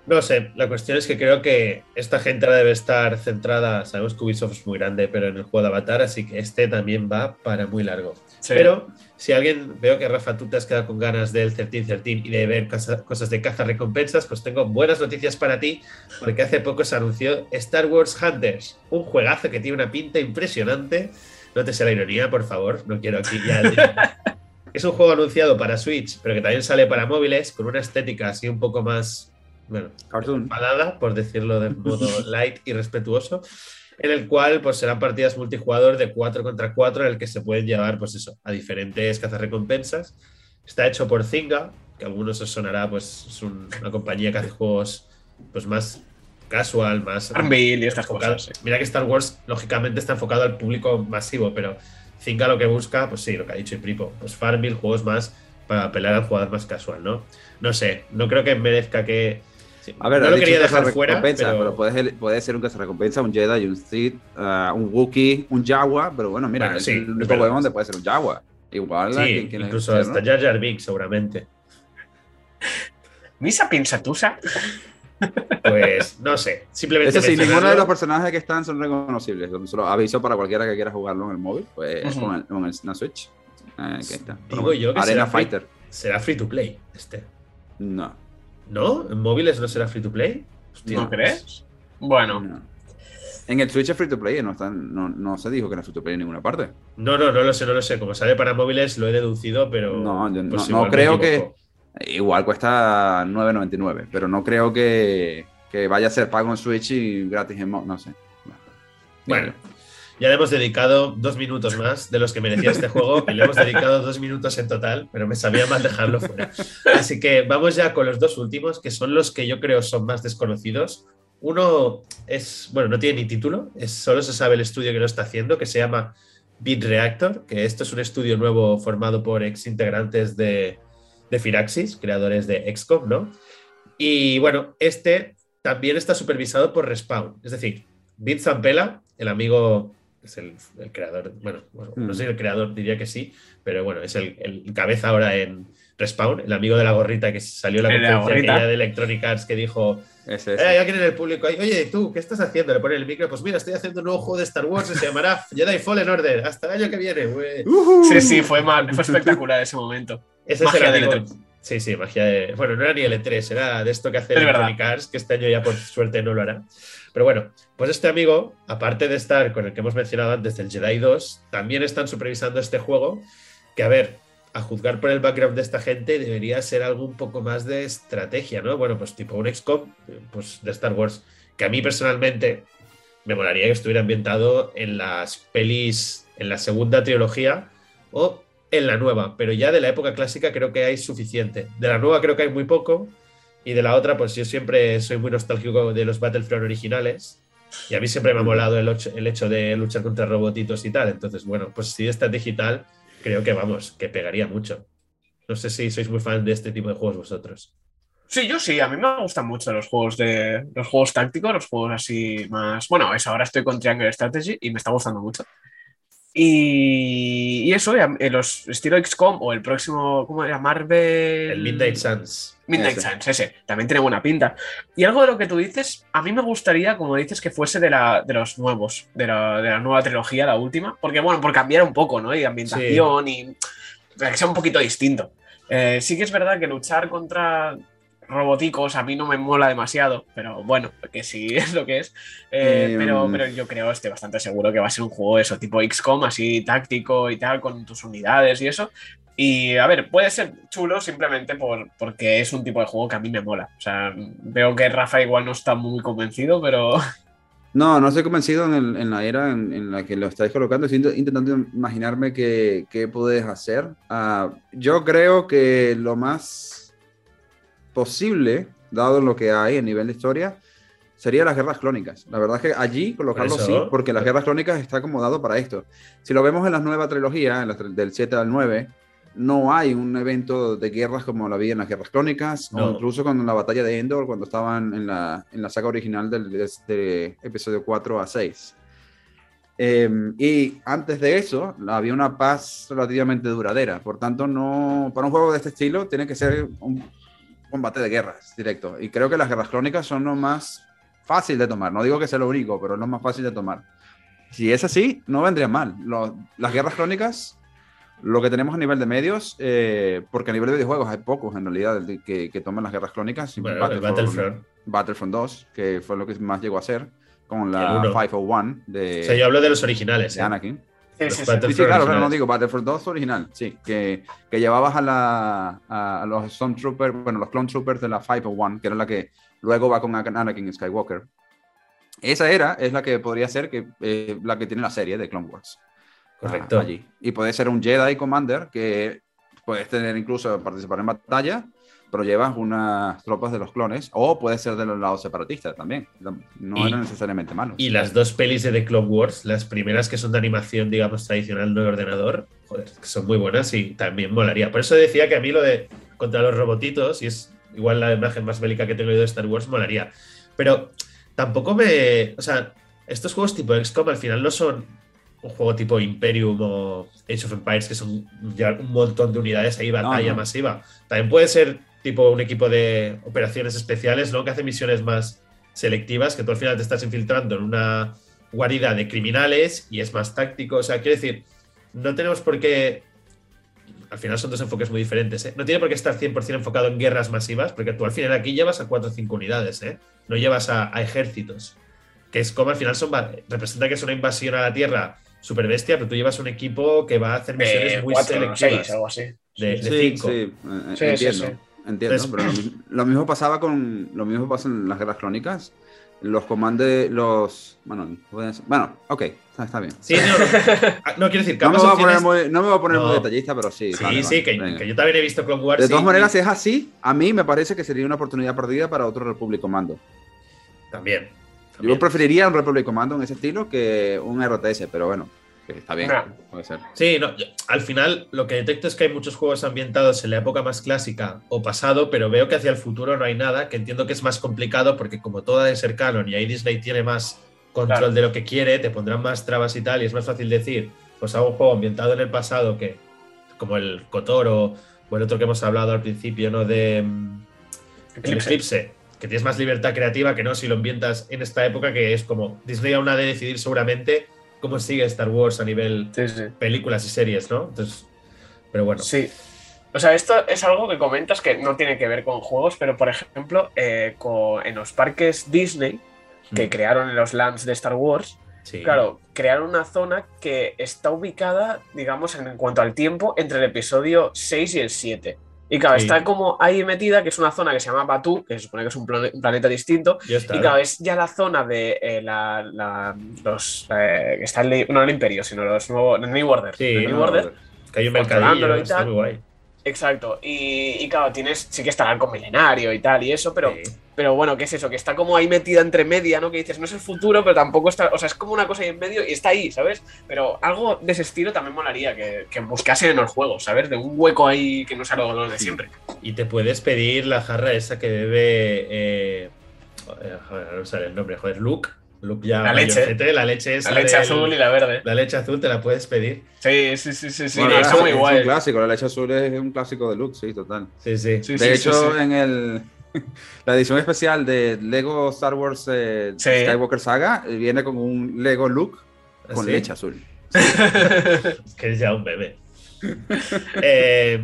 [SPEAKER 1] No sé, la cuestión es que creo que esta gente ahora debe estar centrada, sabemos que Ubisoft es muy grande, pero en el juego de Avatar, así que este también va para muy largo. Sí. Pero si alguien, veo que Rafa, tú te has quedado con ganas del 1313 y de ver cosas de caza recompensas, pues tengo buenas noticias para ti, porque hace poco se anunció Star Wars Hunters, un juegazo que tiene una pinta impresionante. No te sé la ironía, por favor, no quiero aquí ya. <laughs> es un juego anunciado para Switch, pero que también sale para móviles, con una estética así un poco más bueno, por decirlo de modo <laughs> light y respetuoso, en el cual pues serán partidas multijugador de 4 contra 4 en el que se pueden llevar pues eso, a diferentes cazarrecompensas. Está hecho por Zynga, que a algunos os sonará, pues es un, una compañía que hace juegos pues más casual, más
[SPEAKER 2] Armbil y estas cosas. Sí.
[SPEAKER 1] Mira que Star Wars lógicamente está enfocado al público masivo, pero Zynga lo que busca, pues sí, lo que ha dicho Pripo, pues Farmville, juegos más para apelar al jugador más casual, ¿no? No sé, no creo que merezca que
[SPEAKER 3] Sí. A ver, no lo quería dejar fuera, pero... pero puede, puede, ser un recompensa, un Jedi, un Sith, uh, un Wookiee, un Jaguar, pero bueno, mira, bueno, sí, el único huevón puede ser un Jaguar. Igual,
[SPEAKER 1] sí, quien, incluso hasta. Jar Jar Binks, seguramente.
[SPEAKER 2] ¿Misa Pinsatusa?
[SPEAKER 1] Pues no sé, simplemente.
[SPEAKER 3] Eso sí, ninguno de los personajes que están son reconocibles. Solo aviso para cualquiera que quiera jugarlo en el móvil, pues uh -huh. con, el, con el, la Switch. Eh, que está.
[SPEAKER 1] Digo yo que
[SPEAKER 3] Arena
[SPEAKER 1] será
[SPEAKER 3] Fighter.
[SPEAKER 1] Free, será free to play este.
[SPEAKER 3] No.
[SPEAKER 1] ¿No? ¿En móviles no será free to play?
[SPEAKER 2] Hostia, ¿No crees? Bueno.
[SPEAKER 3] No. En el Switch es free to play, no, está, no, no, se dijo que era free to play en ninguna parte.
[SPEAKER 1] No, no, no lo sé, no lo sé. Como sale para móviles lo he deducido, pero.
[SPEAKER 3] No, yo, pues no, no creo que. Igual cuesta 9.99, pero no creo que, que, vaya a ser pago en Switch y gratis en no sé.
[SPEAKER 1] Bueno, ya le hemos dedicado dos minutos más de los que merecía este juego y le hemos dedicado dos minutos en total, pero me sabía mal dejarlo fuera. Así que vamos ya con los dos últimos, que son los que yo creo son más desconocidos. Uno es, bueno, no tiene ni título, solo se sabe el estudio que lo está haciendo, que se llama Beat Reactor, que esto es un estudio nuevo formado por ex integrantes de, de Firaxis, creadores de XCOM, ¿no? Y bueno, este también está supervisado por Respawn, es decir, Beat Zampella, el amigo es el, el creador, bueno, bueno mm. no sé si el creador, diría que sí, pero bueno, es el, el, cabeza ahora en Respawn, el amigo de la gorrita que salió en la conferencia de Electronic Arts que dijo,
[SPEAKER 3] ese,
[SPEAKER 1] ese. Eh, hay alguien en el público ahí, oye, tú, ¿qué estás haciendo? Le pone el micro, pues mira, estoy haciendo un nuevo juego de Star Wars que se llamará <laughs> Jedi Fallen Order, hasta el año que viene, güey.
[SPEAKER 2] Uh -huh. Sí, sí, fue, mal, fue espectacular ese momento.
[SPEAKER 1] Ese magia es el amigo, de Sí, sí, magia de. Bueno, no era ni L3, era de esto que hace Electronic Arts, que este año ya por suerte no lo hará. Pero bueno, pues este amigo, aparte de estar con el que hemos mencionado antes del Jedi 2, también están supervisando este juego, que a ver, a juzgar por el background de esta gente, debería ser algo un poco más de estrategia, ¿no? Bueno, pues tipo un XCOM, pues de Star Wars, que a mí personalmente me molaría que estuviera ambientado en las pelis, en la segunda trilogía, o en la nueva, pero ya de la época clásica creo que hay suficiente. De la nueva creo que hay muy poco, y de la otra, pues yo siempre soy muy nostálgico de los Battlefront originales, y a mí siempre me ha molado el, el hecho de luchar contra robotitos y tal. Entonces, bueno, pues si esta es digital, creo que vamos, que pegaría mucho. No sé si sois muy fan de este tipo de juegos vosotros.
[SPEAKER 2] Sí, yo sí, a mí me gustan mucho los juegos de los juegos tácticos, los juegos así más. Bueno, eso, ahora estoy con Triangle Strategy y me está gustando mucho. Y, y eso, los estilo XCOM o el próximo, ¿cómo era? Marvel.
[SPEAKER 1] El Midnight Suns.
[SPEAKER 2] Midnight ese. Suns, ese. También tiene buena pinta. Y algo de lo que tú dices, a mí me gustaría, como dices, que fuese de, la, de los nuevos, de la, de la nueva trilogía, la última. Porque, bueno, por cambiar un poco, ¿no? Y ambientación sí. y. que sea un poquito distinto. Eh, sí que es verdad que luchar contra roboticos a mí no me mola demasiado, pero bueno, que sí <laughs> es lo que es. Eh, eh, pero, pero yo creo, estoy bastante seguro que va a ser un juego eso, tipo XCOM, así táctico y tal, con tus unidades y eso. Y a ver, puede ser chulo simplemente por, porque es un tipo de juego que a mí me mola. O sea, veo que Rafa igual no está muy convencido, pero. <laughs>
[SPEAKER 3] No, no estoy convencido en, el- en la era en, en la que lo estáis colocando. Estoy int- intentando imaginarme qué, qué puedes hacer. Ah, yo creo que lo más posible, dado lo que hay a nivel de historia, sería las guerras clónicas. La verdad es que allí colocarlo
[SPEAKER 1] Por
[SPEAKER 3] sí, porque las guerras clónicas está acomodado para esto. Si lo vemos en la nueva trilogía, en la del 7 al 9, no hay un evento de guerras como lo había en las guerras clónicas, o
[SPEAKER 1] No.
[SPEAKER 3] incluso con la batalla de Endor, cuando estaban en la, en la saga original del, de, de episodio 4 a 6. Eh, y antes de eso, había una paz relativamente duradera. Por tanto, no, para un juego de este estilo, tiene que ser un combate de guerras directo. Y creo que las guerras clónicas son lo más fácil de tomar. No digo que sea lo único, pero es lo más fácil de tomar. Si es así, no vendría mal. Lo- las guerras clónicas, lo que tenemos a nivel de medios, eh, porque a nivel de videojuegos hay pocos en realidad que, que toman las guerras clónicas.
[SPEAKER 1] Bueno, el Battlefront.
[SPEAKER 3] Battlefront 2, que fue lo que más llegó a ser, con la
[SPEAKER 1] uno.
[SPEAKER 3] 501 de,
[SPEAKER 1] O sea, yo hablo de los originales.
[SPEAKER 3] de
[SPEAKER 1] ¿eh?
[SPEAKER 3] Anakin.
[SPEAKER 2] Sí, sí,
[SPEAKER 3] claro, claro, no digo Battlefront 2 original, sí, que, que llevabas a, la, a, a los Stormtroopers, bueno, los Clone Troopers de la 501, que era la que luego va con Anakin Skywalker. Esa era, es la que podría ser que, eh, la que tiene la serie de Clone Wars.
[SPEAKER 1] Correcto.
[SPEAKER 3] Ah, allí. Y puede ser un Jedi Commander que puedes tener incluso participar en batalla, pero llevas unas tropas de los clones, o puede ser de los lados separatistas también. No
[SPEAKER 1] Y-
[SPEAKER 3] era necesariamente malo.
[SPEAKER 1] Y las dos pelis de The Clone Wars, las primeras que son de animación, digamos, tradicional, no de ordenador, joder, que son muy buenas y también molaría. Por eso decía que a mí lo de contra los robotitos, y es igual la imagen más bélica que tengo yo de Star Wars, molaría. Pero tampoco me. O sea, estos juegos tipo XCOM al final no son un juego tipo Imperium o Age of Empires, que son ya un montón de unidades ahí, batalla
[SPEAKER 3] no.
[SPEAKER 1] masiva. También puede ser tipo un equipo de operaciones especiales, ¿no? Que hace misiones más selectivas, que tú al final te estás infiltrando en una guarida de criminales y es más táctico. O sea, quiero decir, no tenemos por qué. Al final son dos enfoques muy diferentes. ¿eh? No tiene por qué estar 100% enfocado en guerras masivas, porque tú al final aquí llevas a 4 o 5 unidades, ¿eh? no llevas a, a ejércitos. Que es como al final son, representa que es una invasión a la Tierra super bestia, pero tú llevas un equipo que va a hacer misiones
[SPEAKER 2] De
[SPEAKER 1] muy
[SPEAKER 2] cuatro,
[SPEAKER 1] selectivas.
[SPEAKER 2] seis, algo así.
[SPEAKER 1] de, de
[SPEAKER 3] Sí,
[SPEAKER 1] cinco.
[SPEAKER 3] sí, eh,
[SPEAKER 2] Sí, sí,
[SPEAKER 3] entiendo. Entiendo,
[SPEAKER 1] Entonces-
[SPEAKER 3] pero lo, mi- lo mismo pasaba con. Lo mismo pasa en las guerras clónicas. Los comandos, los. Bueno, ser- bueno, ok, está, está bien.
[SPEAKER 1] Sí, no, no. Ah, no, quiero decir,
[SPEAKER 3] No me, voy a poner muy, no me voy a poner
[SPEAKER 1] No.
[SPEAKER 3] muy detallista, pero sí.
[SPEAKER 1] Sí,
[SPEAKER 3] vale,
[SPEAKER 1] sí,
[SPEAKER 3] vale,
[SPEAKER 1] que, yo también he visto Clone Wars.
[SPEAKER 3] De todas maneras, si es así, a mí me parece que sería una oportunidad perdida para otro Republic Commando.
[SPEAKER 1] También.
[SPEAKER 3] Yo
[SPEAKER 1] también.
[SPEAKER 3] preferiría un Republic Commando en ese estilo que un RTS, pero bueno, que está bien,
[SPEAKER 2] Nah.
[SPEAKER 3] puede ser.
[SPEAKER 1] Sí, no, yo- al final lo que detecto es que hay muchos juegos ambientados en la época más clásica o pasado, pero veo que hacia el futuro no hay nada, que entiendo que es más complicado porque como todo ha de ser canon y ahí Disney tiene más control
[SPEAKER 2] Claro.
[SPEAKER 1] de lo que quiere, te pondrán más trabas y tal, y es más fácil decir, pues hago un juego ambientado en el pasado que como el Kotor o, o el otro que hemos hablado al principio, ¿no? De mm, el
[SPEAKER 2] Eclipse.
[SPEAKER 1] Eclipse, que tienes más libertad creativa que no si lo ambientas en esta época que es como Disney aún ha de decidir seguramente cómo sigue Star Wars a nivel
[SPEAKER 2] Sí, sí.
[SPEAKER 1] películas y series, ¿no? Entonces, pero bueno.
[SPEAKER 2] Sí. O sea, esto es algo que comentas que no tiene que ver con juegos, pero por ejemplo, eh, en los parques Disney que
[SPEAKER 1] Mm,
[SPEAKER 2] crearon en los lands de Star Wars,
[SPEAKER 1] sí.
[SPEAKER 2] claro, crearon una zona que está ubicada, digamos, en, en cuanto al tiempo, entre el episodio 6 y el 7. Y claro,
[SPEAKER 1] Sí.
[SPEAKER 2] está como ahí metida, que es una zona que se llama Batu, que se supone que es un, plane- un planeta distinto.
[SPEAKER 1] Ya está.
[SPEAKER 2] Y claro, es ya la zona de eh, la, la- los. eh, que está el, no el Imperio, sino los nuevos. el New Order.
[SPEAKER 1] Sí,
[SPEAKER 2] el New Order.
[SPEAKER 1] que hay un mercadillo,
[SPEAKER 2] y
[SPEAKER 1] está muy guay.
[SPEAKER 2] Exacto. Y, y claro, tienes. Sí que está el arco milenario y tal, y eso, pero.
[SPEAKER 1] Sí.
[SPEAKER 2] Pero bueno, ¿qué es eso? Que está como ahí metida entre media, ¿no? Que dices, no es el futuro, pero tampoco está. O sea, es como una cosa ahí en medio y está ahí, ¿sabes? Pero algo de ese estilo también molaría que, que buscasen en los juegos, ¿sabes? De un hueco ahí que no sea lo de siempre.
[SPEAKER 1] Y te puedes pedir la jarra esa que bebe. Eh, eh, joder, no sale el nombre, joder, Luke. Luke ya
[SPEAKER 2] La leche.
[SPEAKER 1] la leche esa.
[SPEAKER 2] La leche
[SPEAKER 1] del-
[SPEAKER 2] azul y la verde.
[SPEAKER 1] La leche azul te la puedes pedir.
[SPEAKER 2] Sí, sí, sí, sí, sí.
[SPEAKER 3] Bueno, es,
[SPEAKER 2] muy
[SPEAKER 3] es
[SPEAKER 2] guay.
[SPEAKER 3] un clásico, la leche azul es un clásico de Luke, sí, total.
[SPEAKER 1] Sí, sí.
[SPEAKER 2] Sí,
[SPEAKER 3] de
[SPEAKER 2] sí,
[SPEAKER 3] hecho,
[SPEAKER 2] sí, sí.
[SPEAKER 3] en el <laughs> la edición especial de Lego Star Wars eh,
[SPEAKER 2] Sí.
[SPEAKER 3] Skywalker Saga eh, viene con un Lego Luke con
[SPEAKER 1] ¿Sí?
[SPEAKER 3] leche azul. <laughs>
[SPEAKER 1] Es que es ya un bebé. <laughs> Eh,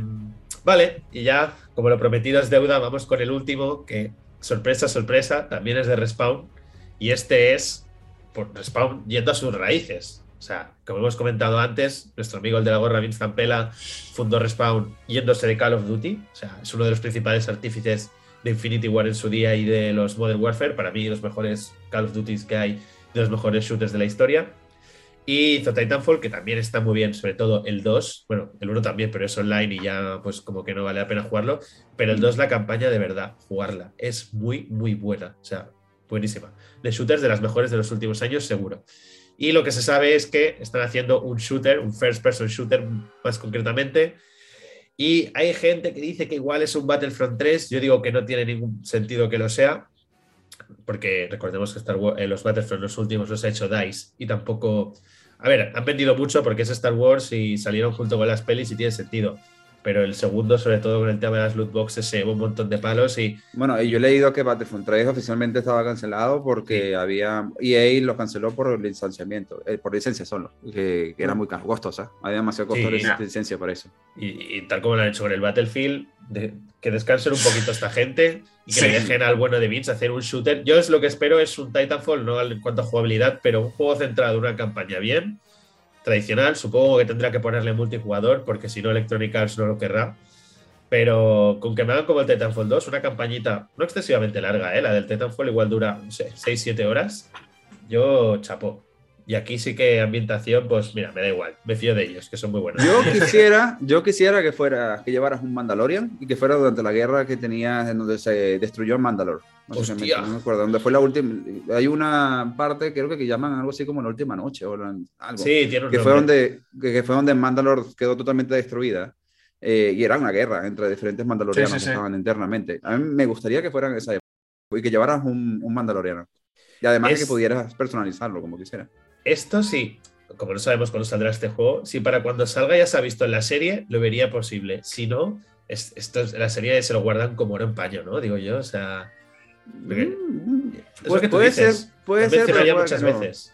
[SPEAKER 1] vale, y ya, como lo prometido es deuda, vamos con el último, que sorpresa, sorpresa, también es de Respawn. Y este es por Respawn yendo a sus raíces. O sea, como hemos comentado antes, nuestro amigo el de la gorra, Vince Zampella, fundó Respawn yéndose de Call of Duty. O sea, es uno de los principales artífices de Infinity War en su día y de los Modern Warfare. Para mí, los mejores Call of Duties que hay de los mejores shooters de la historia. Y hizo Titanfall, que también está muy bien, sobre todo el 2. Bueno, el 1 también, pero es online y ya, pues, como que no vale la pena jugarlo. Pero el 2, la campaña de verdad, jugarla. Es muy, muy buena. O sea, buenísima. De shooters de las mejores de los últimos años, seguro. Y lo que se sabe es que están haciendo un shooter, un first person shooter más concretamente. Y hay gente que dice que igual es un Battlefront 3. Yo digo que no tiene ningún sentido que lo sea. Porque recordemos que Star Wars, eh, los Battlefront los últimos los ha hecho DICE y tampoco a ver, han vendido mucho porque es Star Wars y salieron junto con las pelis y tiene sentido. Pero el segundo, sobre todo con el tema de las loot boxes, se llevó un montón de palos y.
[SPEAKER 3] Bueno, y yo he leído que Battlefront 3 oficialmente estaba cancelado porque había. EA lo canceló por licenciamiento, eh, por licencia solo, que, era muy costosa. Había demasiado costo de licencia por eso.
[SPEAKER 1] Y, tal como lo han hecho con el Battlefield, que descansen un poquito esta gente y que le dejen al bueno de Vince hacer un shooter. Yo es lo que espero, es un Titanfall, no en cuanto a jugabilidad, pero un juego centrado en una campaña bien tradicional. Supongo que tendrá que ponerle multijugador, porque si no, Electronic Arts no lo querrá. Pero con que me hagan como el Titanfall 2, una campañita no excesivamente larga, ¿eh? la del Titanfall igual dura, no sé, 6-7 horas. Yo chapo. Y aquí sí que ambientación, pues mira, me da igual, me fío de ellos, que son muy buenos.
[SPEAKER 3] Yo <laughs> quisiera, yo quisiera que fuera, que llevaras un Mandalorian y que fuera durante la guerra que tenías en donde se destruyó Mandalor. No, no me acuerdo, donde fue la última, hay una parte, creo que, que llaman algo así como la última noche o algo.
[SPEAKER 1] Sí, tiene
[SPEAKER 3] un que fue donde que, fue donde Mandalor quedó totalmente destruida. Eh, y era una guerra entre diferentes mandalorianos que estaban internamente. A mí me gustaría que fueran esa época y que llevaras un, un mandaloriano. Y además que pudieras personalizarlo como quisieras.
[SPEAKER 1] Esto sí, como no sabemos cuándo saldrá este juego, si para cuando salga ya se ha visto en la serie, lo vería posible. Si no, esto, la serie se lo guardan como oro en paño, ¿no? Digo yo, o sea.
[SPEAKER 3] Mm, pues, puede ser, puede ser. muchas veces.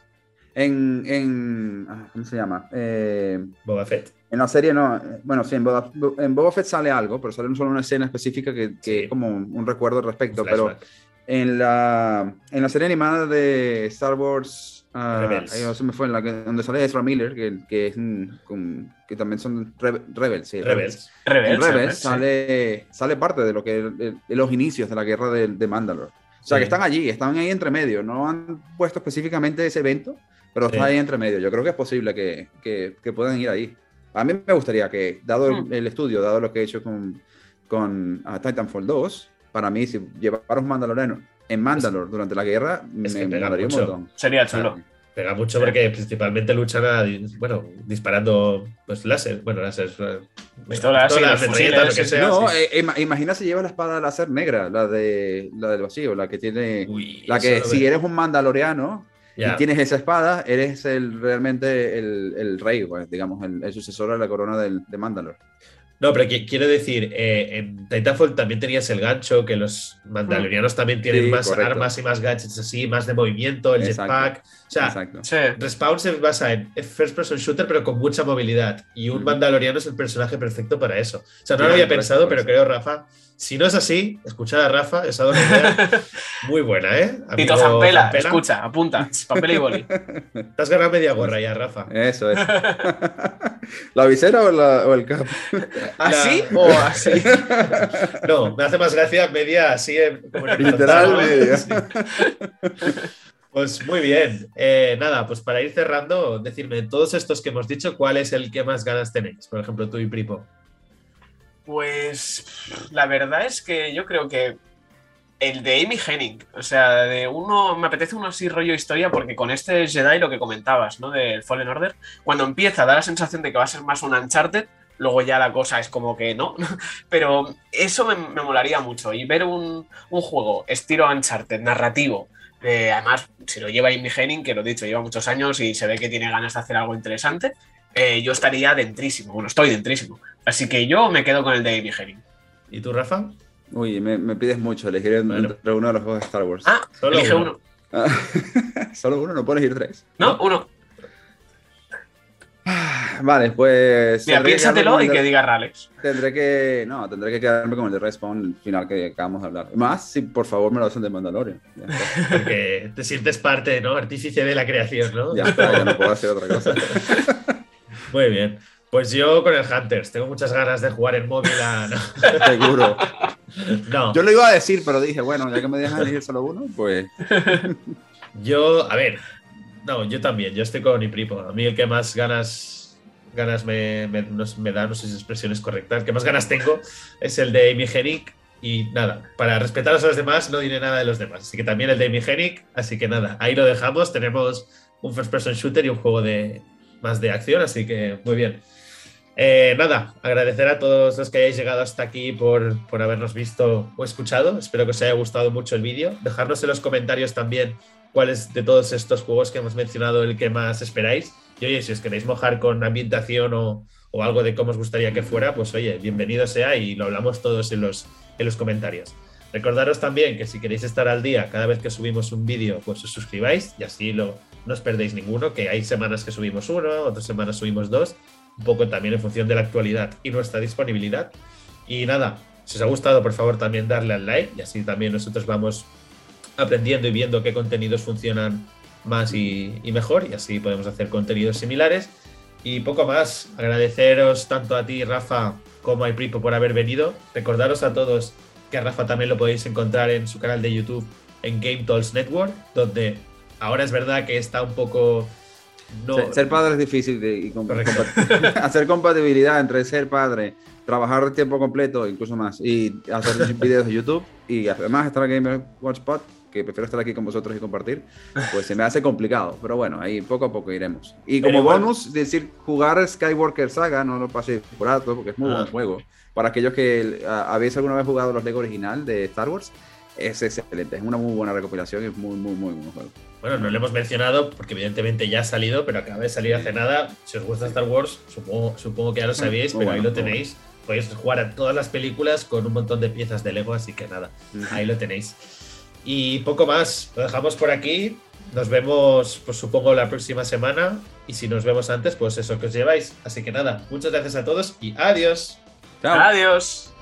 [SPEAKER 3] En, en, ah, ¿Cómo se llama? Eh,
[SPEAKER 1] Boba Fett.
[SPEAKER 3] En la serie no. Bueno, sí, en Boba, en Boba Fett sale algo, pero sale solo una escena específica que, es como un, recuerdo al respecto. Pero en la, en la serie animada de Star Wars Ah, Rebels. me fue en la que, donde sale Ezra Miller, que, que, es que también son Rebels. Sí,
[SPEAKER 1] Rebels.
[SPEAKER 3] Rebels, sale, sale parte de lo que de, los inicios de la guerra de, de Mandalore. O sea, que están allí, están ahí entre medio. No han puesto específicamente ese evento, pero están ahí entre medio. Yo creo que es posible que, que, que, puedan ir ahí. A mí me gustaría que, dado el, hmm. estudio, dado lo que he hecho con, con uh, Titanfall 2, para mí, si llevaron Mandalorianos en Mandalore durante la guerra me,
[SPEAKER 2] un montón. Sería chulo.
[SPEAKER 1] Pega mucho porque principalmente luchan a, bueno, disparando pues láser, bueno, láser,
[SPEAKER 2] pistolas, lo
[SPEAKER 3] que sea. No, eh, imagina si lleva la espada láser negra, la de la del vacío, la que tiene, la que si eres un mandaloriano y tienes esa espada, eres el realmente el, el rey, pues, digamos, el, sucesor de la corona del, de Mandalore.
[SPEAKER 1] No, pero quiero decir, eh, en Titanfall también tenías el gancho, que los mandalorianos mm. también tienen más armas y más gadgets así, más de movimiento, el jetpack. O sea, Respawn se basa en first person shooter, pero con mucha movilidad. Y un mandaloriano es el personaje perfecto para eso. O sea, no lo había pensado, pero creo, Rafa, si no es así, escuchar a Rafa, esa idea <laughs> muy buena, ¿eh?
[SPEAKER 2] Tito Zampela, escucha, apunta, papel y <laughs> boli.
[SPEAKER 1] Te has ganado media gorra ya, Rafa.
[SPEAKER 3] Eso es. <laughs> ¿La visera o, la, o el cap?
[SPEAKER 2] ¿Así o así?
[SPEAKER 1] No, me hace más gracia media así.
[SPEAKER 3] Como Literal media.
[SPEAKER 1] Pues muy bien. Eh, nada, pues para ir cerrando, decirme, todos estos que hemos dicho, ¿cuál es el que más ganas tenéis? Por ejemplo, tú y Pripo.
[SPEAKER 2] Pues la verdad es que yo creo que el de Amy Henning, o sea, de uno, me apetece uno así rollo historia porque con este Jedi lo que comentabas, ¿no? Del Fallen Order, cuando empieza da la sensación de que va a ser más un Uncharted, luego ya la cosa es como que no, <laughs> pero eso me, molaría mucho y ver un, un juego estilo Uncharted, narrativo, eh, además, si lo lleva Amy Henning, que lo he dicho, lleva muchos años y se ve que tiene ganas de hacer algo interesante, eh, yo estaría dentrísimo. Bueno, estoy dentrísimo. Así que yo me quedo con el de Amy Henning.
[SPEAKER 1] ¿Y tú, Rafa?
[SPEAKER 3] Uy, me, pides mucho. Elegir entre uno de los juegos de Star Wars.
[SPEAKER 2] Ah, solo elige uno.
[SPEAKER 3] Ah, <laughs> solo uno, no puedo elegir tres.
[SPEAKER 2] No, uno.
[SPEAKER 3] Vale, pues.
[SPEAKER 2] Mira, piénsatelo y que diga Ralex.
[SPEAKER 3] Tendré que. No, tendré que quedarme con el de Respawn final que acabamos de hablar. Más si por favor me lo hacen de Mandalorian. <laughs>
[SPEAKER 1] Porque te sientes parte, ¿no? Artífice de la creación, ¿no?
[SPEAKER 3] Ya está, ya no puedo hacer otra cosa. <laughs>
[SPEAKER 1] Muy bien. Pues yo con el Hunters, tengo muchas ganas de jugar en móvil a. <laughs>
[SPEAKER 3] Seguro. No. Yo lo iba a decir, pero dije, bueno, ya que me dejan elegir solo uno, pues.
[SPEAKER 1] Yo, a ver, No, yo también, yo estoy con Ipripo. A mí el que más ganas, ganas me, me, me da, no sé si es expresión es correcta, el que más ganas tengo es el de Amy Hennig. Y nada, para respetar a los demás no diré nada de los demás. Así que también el de Amy Hennig. Así que nada, ahí lo dejamos. Tenemos un first person shooter y un juego de más de acción, así que muy bien. Eh, nada, agradecer a todos los que hayáis llegado hasta aquí por, por, habernos visto o escuchado. Espero que os haya gustado mucho el vídeo. Dejarnos en los comentarios también cuál es de todos estos juegos que hemos mencionado el que más esperáis. Y oye, si os queréis mojar con ambientación o, o algo de cómo os gustaría que fuera, pues oye, bienvenido sea y lo hablamos todos en los, en los comentarios. Recordaros también que si queréis estar al día cada vez que subimos un vídeo, pues os suscribáis y así lo, no os perdéis ninguno, que hay semanas que subimos uno, otras semanas subimos dos, un poco también en función de la actualidad y nuestra disponibilidad. Y nada, si os ha gustado, por favor también darle al like y así también nosotros vamos aprendiendo y viendo qué contenidos funcionan más y, mejor y así podemos hacer contenidos similares. Y poco más, agradeceros tanto a ti, Rafa, como a Pripo por haber venido. Recordaros a todos que a Rafa también lo podéis encontrar en su canal de YouTube en Game Tools Network, donde ahora es verdad que está un poco...
[SPEAKER 3] No... Ser, ser, padre es difícil de, y <laughs> hacer compatibilidad entre ser padre, trabajar de tiempo completo, incluso más, y hacer <laughs> videos de YouTube y además estar en Gamer Watchpot, que prefiero estar aquí con vosotros y compartir, pues se me hace complicado. Pero bueno, ahí poco a poco iremos. Y como igual... bonus, decir, jugar Skywalker Saga, no lo pasé por alto, porque es muy ah. buen juego. Para aquellos que habéis alguna vez jugado los Lego original de Star Wars, es excelente, es una muy buena recopilación y es muy, muy, muy buen juego.
[SPEAKER 1] Bueno, no lo hemos mencionado porque evidentemente ya ha salido, pero acaba de salir hace nada. Si os gusta Star Wars, supongo, supongo que ya lo sabíais, pero bueno, ahí lo tenéis. Bueno. Podéis jugar a todas las películas con un montón de piezas de Lego, así que nada, ahí lo tenéis. Y poco más, lo dejamos por aquí. Nos vemos, pues supongo, la próxima semana. Y si nos vemos antes, pues eso que os lleváis. Así que nada, muchas gracias a todos y adiós.
[SPEAKER 2] Chao. Adiós.